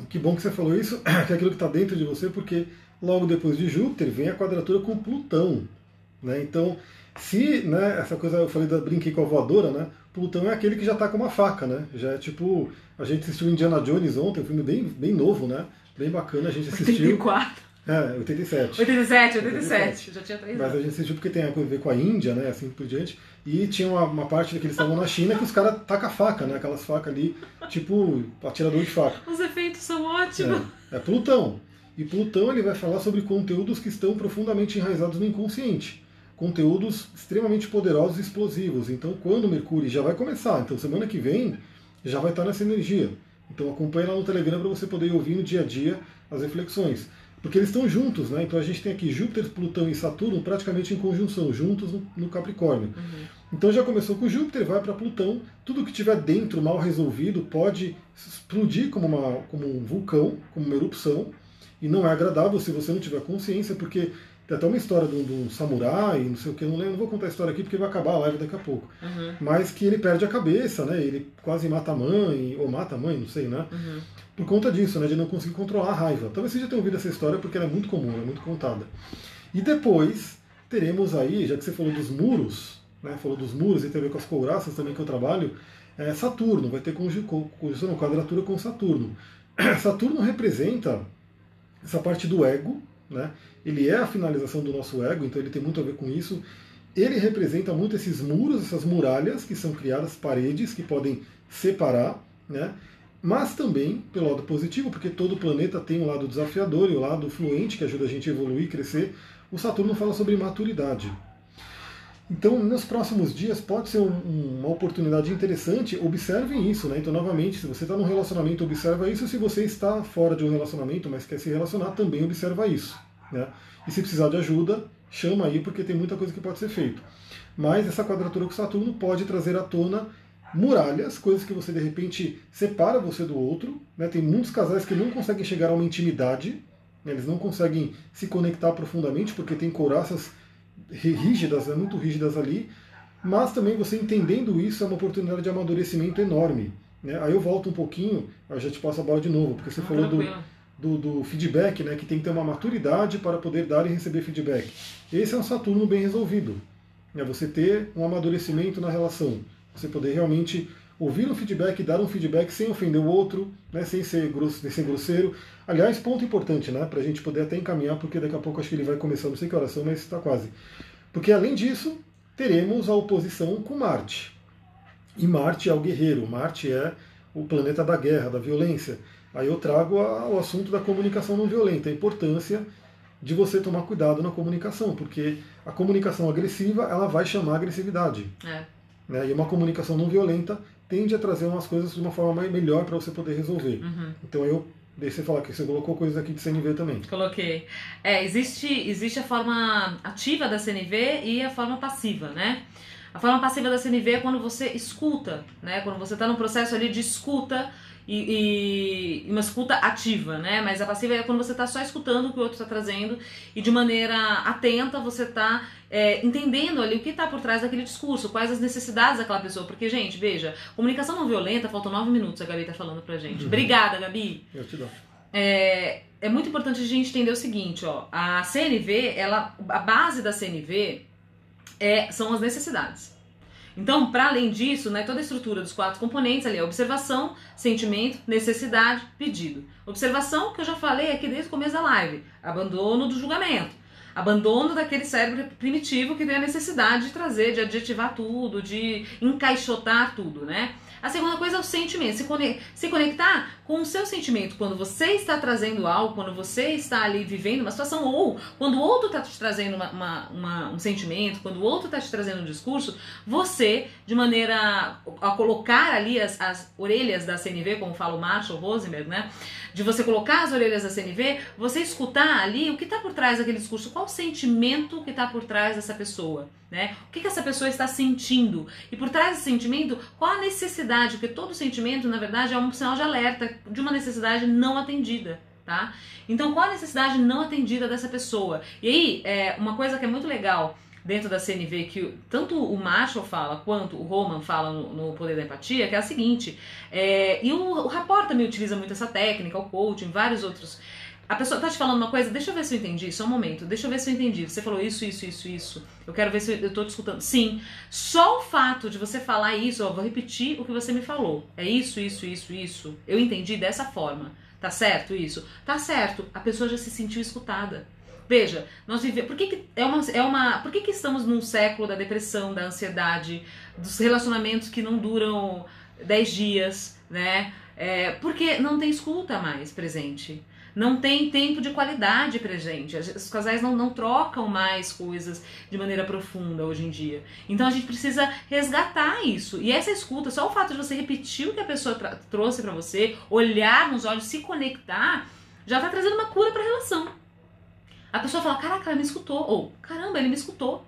Speaker 2: Que bom que você falou isso, que é aquilo que está dentro de você, porque logo depois de Júpiter vem a quadratura com Plutão. Né? Então, se né, essa coisa, eu falei da brinquei com a voadora, né? Plutão é aquele que já está com uma faca, né? Já é tipo. A gente assistiu Indiana Jones ontem, um filme bem, bem novo, né? Bem bacana, a gente assistiu.
Speaker 1: 84.
Speaker 2: É, 87.
Speaker 1: 87, 87. 87. Já tinha três
Speaker 2: Mas a gente assistiu porque tem a ver com a Índia, né? Assim por diante. E tinha uma, uma parte que eles estavam na China que os caras tacam faca, né? Aquelas facas ali, tipo atirador de faca.
Speaker 1: Os efeitos são ótimos.
Speaker 2: É, é Plutão. E Plutão ele vai falar sobre conteúdos que estão profundamente enraizados no inconsciente. Conteúdos extremamente poderosos e explosivos. Então, quando Mercúrio já vai começar, então semana que vem já vai estar nessa energia. Então, acompanhe lá no Telegram para você poder ouvir no dia a dia as reflexões. Porque eles estão juntos, né? Então a gente tem aqui Júpiter, Plutão e Saturno praticamente em conjunção, juntos no, no Capricórnio. Uhum. Então já começou com Júpiter, vai para Plutão, tudo que tiver dentro mal resolvido pode explodir como, uma, como um vulcão, como uma erupção, e não é agradável se você não tiver consciência, porque Tem até uma história de um, de um samurai, não sei o que, não, lembro, não vou contar a história aqui porque vai acabar a live daqui a pouco.
Speaker 1: Uhum.
Speaker 2: Mas que ele perde a cabeça, né? Ele quase mata a mãe, ou mata a mãe, não sei, né?
Speaker 1: Uhum.
Speaker 2: Por conta disso, né? De não conseguir controlar a raiva. Talvez você já tenha ouvido essa história porque ela é muito comum, é muito contada. E depois teremos aí, já que você falou dos muros, né? Falou dos muros e tem a ver com as couraças também que eu trabalho, é Saturno, vai ter conjunção, quadratura com Saturno. Saturno representa essa parte do ego, né? Ele é a finalização do nosso ego, então ele tem muito a ver com isso. Ele representa muito esses muros, essas muralhas que são criadas, paredes que podem separar, né? mas também pelo lado positivo, porque todo planeta tem um lado desafiador e o um lado fluente que ajuda a gente a evoluir, crescer. O Saturno fala sobre maturidade. Então, nos próximos dias pode ser um, uma oportunidade interessante. Observem isso, né? Então, novamente, se você está num relacionamento, observa isso. Se você está fora de um relacionamento, mas quer se relacionar, também observa isso. Né? E se precisar de ajuda, chama aí, porque tem muita coisa que pode ser feito. Mas essa quadratura com Saturno pode trazer à tona muralhas, coisas que você de repente separa você do outro. Né? Tem muitos casais que não conseguem chegar a uma intimidade, né? eles não conseguem se conectar profundamente porque tem couraças rígidas, né, muito rígidas ali, mas também você entendendo isso é uma oportunidade de amadurecimento enorme. Né? Aí eu volto um pouquinho, eu já te passo a bola de novo, porque você ah, falou do, do, do, feedback, né, que tem que ter uma maturidade para poder dar e receber feedback. Esse é um Saturno bem resolvido. É você ter um amadurecimento na relação, você poder realmente ouvir um feedback, dar um feedback sem ofender o outro, né, sem, ser grosso, sem grosseiro. Aliás, ponto importante, né, para a gente poder até encaminhar, porque daqui a pouco acho que ele vai começar, não sei que oração, mas está quase. Porque além disso, teremos a oposição com Marte. E Marte é o guerreiro, Marte é o planeta da guerra, da violência. Aí eu trago a, o assunto da comunicação não violenta, a importância de você tomar cuidado na comunicação, porque a comunicação agressiva ela vai chamar agressividade.
Speaker 1: É.
Speaker 2: Né? E uma comunicação não violenta tende a trazer umas coisas de uma forma melhor para você poder resolver.
Speaker 1: Uhum.
Speaker 2: Então eu deixei você falar que você colocou coisas aqui de CNV também.
Speaker 1: Coloquei. É, existe, existe a forma ativa da CNV e a forma passiva, né? A forma passiva da CNV é quando você escuta, né? Quando você está num processo ali de escuta e, e, uma escuta ativa, né? Mas a passiva é quando você está só escutando o que o outro está trazendo e de maneira atenta você está é, entendendo ali o que está por trás daquele discurso, quais as necessidades daquela pessoa. Porque, gente, veja, comunicação não violenta, faltam nove minutos, a Gabi está falando pra gente. Uhum. Obrigada, Gabi.
Speaker 2: Eu te dou.
Speaker 1: É, é muito importante a gente entender o seguinte, ó, a CNV, ela, a base da CNV é, são as necessidades. Então, para além disso, né, toda a estrutura dos quatro componentes ali é observação, sentimento, necessidade, pedido. Observação, que eu já falei aqui desde o começo da live, abandono do julgamento. Abandono daquele cérebro primitivo que tem a necessidade de trazer, de adjetivar tudo, de encaixotar tudo, né? A segunda coisa é o sentimento, se, conectar, com o seu sentimento quando você está trazendo algo, quando você está ali vivendo uma situação, ou quando o outro está te trazendo uma, uma, uma, um sentimento, quando o outro está te trazendo um discurso, você, de maneira a colocar ali as, as orelhas da CNV, como fala o Marshall Rosenberg, né? De você colocar as orelhas da CNV, você escutar ali o que está por trás daquele discurso, qual o sentimento que está por trás dessa pessoa. Né? O que, que essa pessoa está sentindo? E por trás desse sentimento, qual a necessidade? Porque todo sentimento, na verdade, é um sinal de alerta de uma necessidade não atendida. Tá? Então, qual a necessidade não atendida dessa pessoa? E aí, é, uma coisa que é muito legal dentro da CNV que tanto o Marshall fala quanto o Roman fala no, no Poder da Empatia, que é a seguinte, é, e o, o Rapport também utiliza muito essa técnica, o coaching, vários outros a pessoa tá te falando uma coisa, deixa eu ver se eu entendi, só um momento, deixa eu ver se eu entendi. Você falou isso, isso, isso, isso. Eu quero ver se eu tô te escutando. Sim, só o fato de você falar isso, ó, vou repetir o que você me falou. É isso, isso, isso, isso. Eu entendi dessa forma. Tá certo isso? Tá certo. A pessoa já se sentiu escutada. Veja, nós vivemos. Por que, que é uma, é uma. Por que, que estamos num século da depressão, da ansiedade, dos relacionamentos que não duram 10 dias, né? É, porque não tem escuta mais presente não tem tempo de qualidade pra gente. Os casais não, não trocam mais coisas de maneira profunda hoje em dia. Então a gente precisa resgatar isso. E essa escuta, só o fato de você repetir o que a pessoa trouxe para você, olhar nos olhos, se conectar, já tá trazendo uma cura pra relação. A pessoa fala: Caraca, ela me escutou. Ou Caramba, ele me escutou.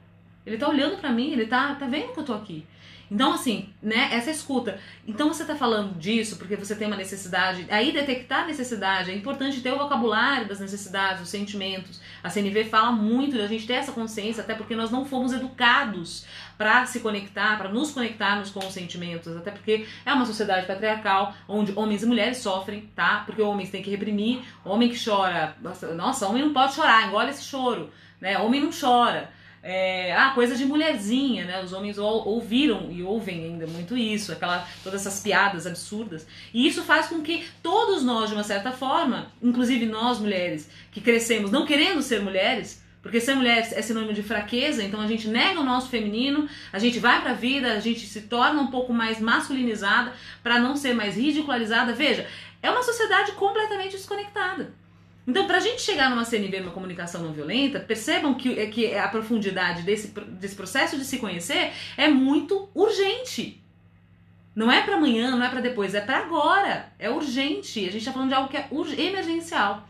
Speaker 1: Ele tá olhando para mim, ele tá, tá vendo que eu tô aqui. Então, assim, né, essa escuta. Então você está falando disso porque você tem uma necessidade. Aí detectar a necessidade, é importante ter o vocabulário das necessidades, os sentimentos. A CNV fala muito da gente ter essa consciência, até porque nós não fomos educados para se conectar, para nos conectarmos com os sentimentos, até porque é uma sociedade patriarcal onde homens e mulheres sofrem, tá? Porque homens têm que reprimir, homem que chora, nossa, homem não pode chorar, engole esse choro, né? Homem não chora. É, ah, coisa de mulherzinha, né? Os homens ou, ouviram e ouvem ainda muito isso, aquela, todas essas piadas absurdas. E isso faz com que todos nós, de uma certa forma, inclusive nós mulheres, que crescemos não querendo ser mulheres, porque ser mulher é sinônimo de fraqueza, então a gente nega o nosso feminino, a gente vai pra vida, a gente se torna um pouco mais masculinizada para não ser mais ridicularizada. Veja, é uma sociedade completamente desconectada. Então, para a gente chegar numa CNV, numa comunicação não violenta, percebam que, é, que a profundidade desse, desse processo de se conhecer é muito urgente. Não é para amanhã, não é para depois, é para agora. É urgente. A gente está falando de algo que é emergencial.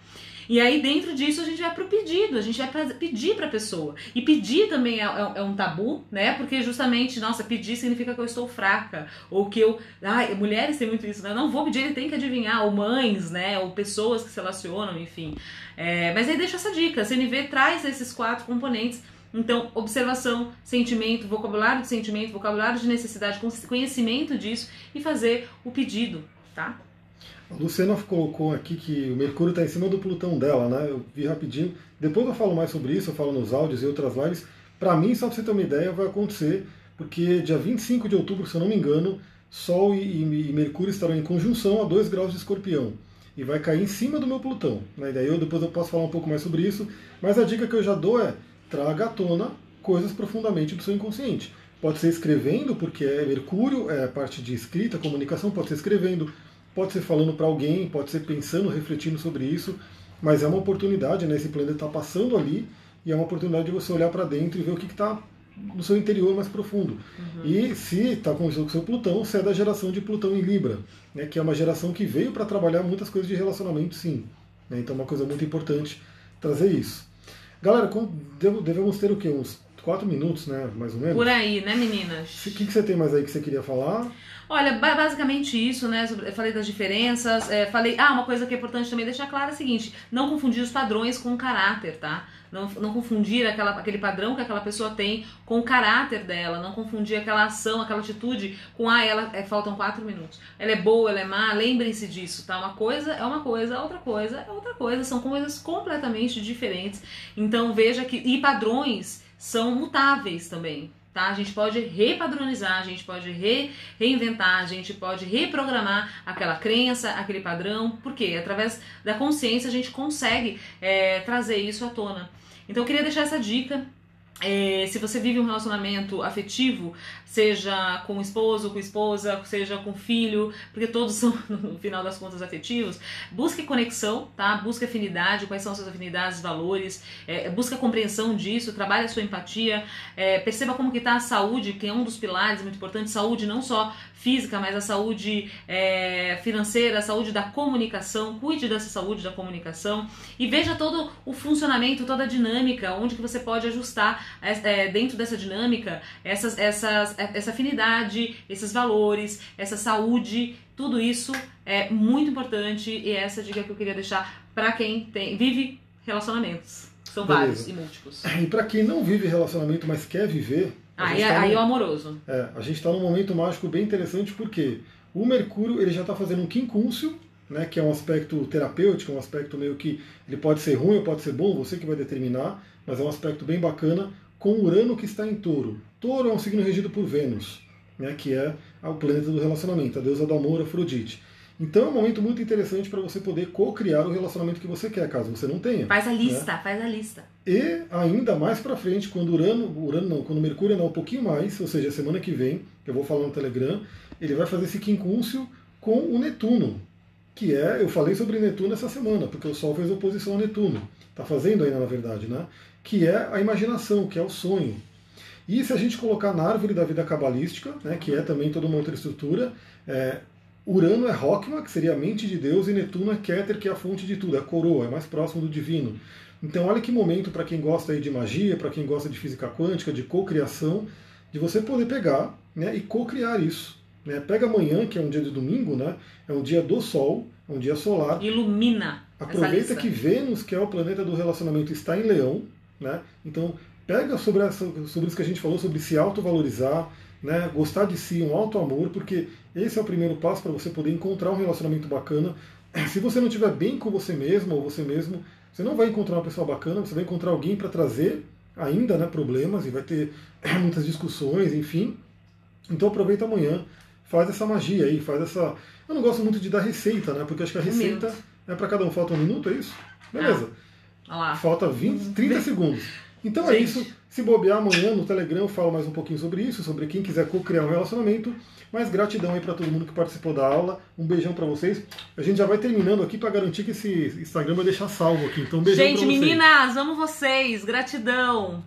Speaker 1: E aí, dentro disso, a gente vai pro pedido, a gente vai pra, pedir pra pessoa. E pedir também é, é, é, um tabu, né? Porque justamente, nossa, pedir significa que eu estou fraca. Ou que eu. Ai, mulheres têm muito isso, né? Eu não vou pedir, ele tem que adivinhar. Ou mães, né? Ou pessoas que se relacionam, enfim. É, mas aí deixa essa dica: a CNV traz esses quatro componentes. Então, observação, sentimento, vocabulário de sentimento, vocabulário de necessidade, conhecimento disso e fazer o pedido, tá?
Speaker 2: Luciana colocou aqui que o Mercúrio está em cima do Plutão dela, né? Eu vi rapidinho. Depois eu falo mais sobre isso, eu falo nos áudios e outras lives. Para mim, só para você ter uma ideia, vai acontecer, porque dia 25 de outubro, se eu não me engano, Sol e, e Mercúrio estarão em conjunção a 2 graus de escorpião. E vai cair em cima do meu Plutão. Né? E daí eu depois eu posso falar um pouco mais sobre isso. Mas a dica que eu já dou é traga à tona coisas profundamente do seu inconsciente. Pode ser escrevendo, porque é Mercúrio, é a parte de escrita, comunicação, pode ser escrevendo, Pode ser falando para alguém, pode ser pensando, refletindo sobre isso, mas é uma oportunidade, né? Esse planeta está passando ali e é uma oportunidade de você olhar para dentro e ver o que está no seu interior mais profundo. Uhum. E se está com o seu Plutão, você é da geração de Plutão em Libra, né? que é uma geração que veio para trabalhar muitas coisas de relacionamento, sim. Né? Então é uma coisa muito importante trazer isso. Galera, devemos ter o quê? Uns quatro minutos, né? Mais ou menos.
Speaker 1: Por aí, né, meninas?
Speaker 2: O que, que você tem mais aí que você queria falar?
Speaker 1: Olha, basicamente isso, né? Eu falei das diferenças, é, falei. Ah, uma coisa que é importante também deixar claro é a seguinte: não confundir os padrões com o caráter, tá? Não, não confundir aquela, aquele padrão que aquela pessoa tem com o caráter dela, não confundir aquela ação, aquela atitude com, ah, ela é, faltam quatro minutos. Ela é boa, ela é má, lembrem-se disso, tá? Uma coisa é uma coisa, outra coisa é outra coisa, são coisas completamente diferentes. Então veja que. E padrões são mutáveis também tá? A gente pode repadronizar, a gente pode re, reinventar, a gente pode reprogramar aquela crença, aquele padrão, porque através da consciência a gente consegue é, trazer isso à tona. Então eu queria deixar essa dica é, se você vive um relacionamento afetivo, seja com o esposo, com a esposa, seja com o filho, porque todos são, no final das contas, afetivos, busque conexão, tá? Busque afinidade, quais são suas afinidades, valores, é, busque a compreensão disso, trabalhe a sua empatia, é, perceba como que está a saúde, que é um dos pilares muito importante, saúde não só física, mas a saúde é, financeira, a saúde da comunicação, cuide dessa saúde da comunicação e veja todo o funcionamento, toda a dinâmica, onde que você pode ajustar é, dentro dessa dinâmica essas, essas, essa afinidade, esses valores, essa saúde, tudo isso é muito importante e essa é a dica que eu queria deixar para quem tem, vive relacionamentos. São Beleza. vários e múltiplos.
Speaker 2: E para quem não vive relacionamento, mas quer viver,
Speaker 1: Aí, tá aí no, é o amoroso.
Speaker 2: É, a gente está num momento mágico bem interessante porque o Mercúrio ele já está fazendo um quincúncio, né, que é um aspecto terapêutico, um aspecto meio que ele pode ser ruim ou pode ser bom, você que vai determinar, mas é um aspecto bem bacana com Urano que está em Touro. Touro é um signo regido por Vênus, né, que é o planeta do relacionamento, a deusa do amor, Afrodite. Então é um momento muito interessante para você poder co-criar o relacionamento que você quer, caso você não tenha.
Speaker 1: Faz a lista, né? faz a lista.
Speaker 2: E ainda mais para frente, quando Urano, Urano não, quando Mercúrio andar um pouquinho mais, ou seja, semana que vem, que eu vou falar no Telegram, ele vai fazer esse quincúncio com o Netuno, que é, eu falei sobre Netuno essa semana, porque o Sol fez oposição a Netuno. Está fazendo ainda, na verdade, né? Que é a imaginação, que é o sonho. E se a gente colocar na árvore da vida cabalística, né, que é também toda uma outra estrutura, é, Urano é Rockma, que seria a mente de Deus, e Netuno é Keter, que é a fonte de tudo, é a coroa, é mais próximo do divino. Então olha que momento para quem gosta aí de magia, para quem gosta de física quântica, de cocriação, de você poder pegar né, e co-criar isso. Né? Pega amanhã, que é um dia de domingo, né? é um dia do Sol, é um dia solar.
Speaker 1: Ilumina.
Speaker 2: Aproveita que Vênus, que é o planeta do relacionamento, está em Leão. Né? Então, pega sobre, essa, sobre isso que a gente falou, sobre se autovalorizar, né? gostar de si, um alto amor, porque esse é o primeiro passo para você poder encontrar um relacionamento bacana. Se você não estiver bem com você mesmo ou você mesmo, você não vai encontrar uma pessoa bacana, você vai encontrar alguém para trazer ainda né, problemas e vai ter muitas discussões, enfim. Então aproveita amanhã, faz essa magia aí, faz essa. Eu não gosto muito de dar receita, né? Porque acho que a receita um é para cada um. Falta um minuto, é isso? Beleza.
Speaker 1: Ah,
Speaker 2: Falta 20, 30 segundos. Então é isso. Se bobear amanhã no Telegram, eu falo mais um pouquinho sobre isso, sobre quem quiser co-criar um relacionamento. Mas gratidão aí para todo mundo que participou da aula. Um beijão para vocês. A gente já vai terminando aqui para garantir que esse Instagram vai deixar salvo aqui. Então um beijão
Speaker 1: Gente,
Speaker 2: pra vocês.
Speaker 1: meninas, amo vocês. Gratidão.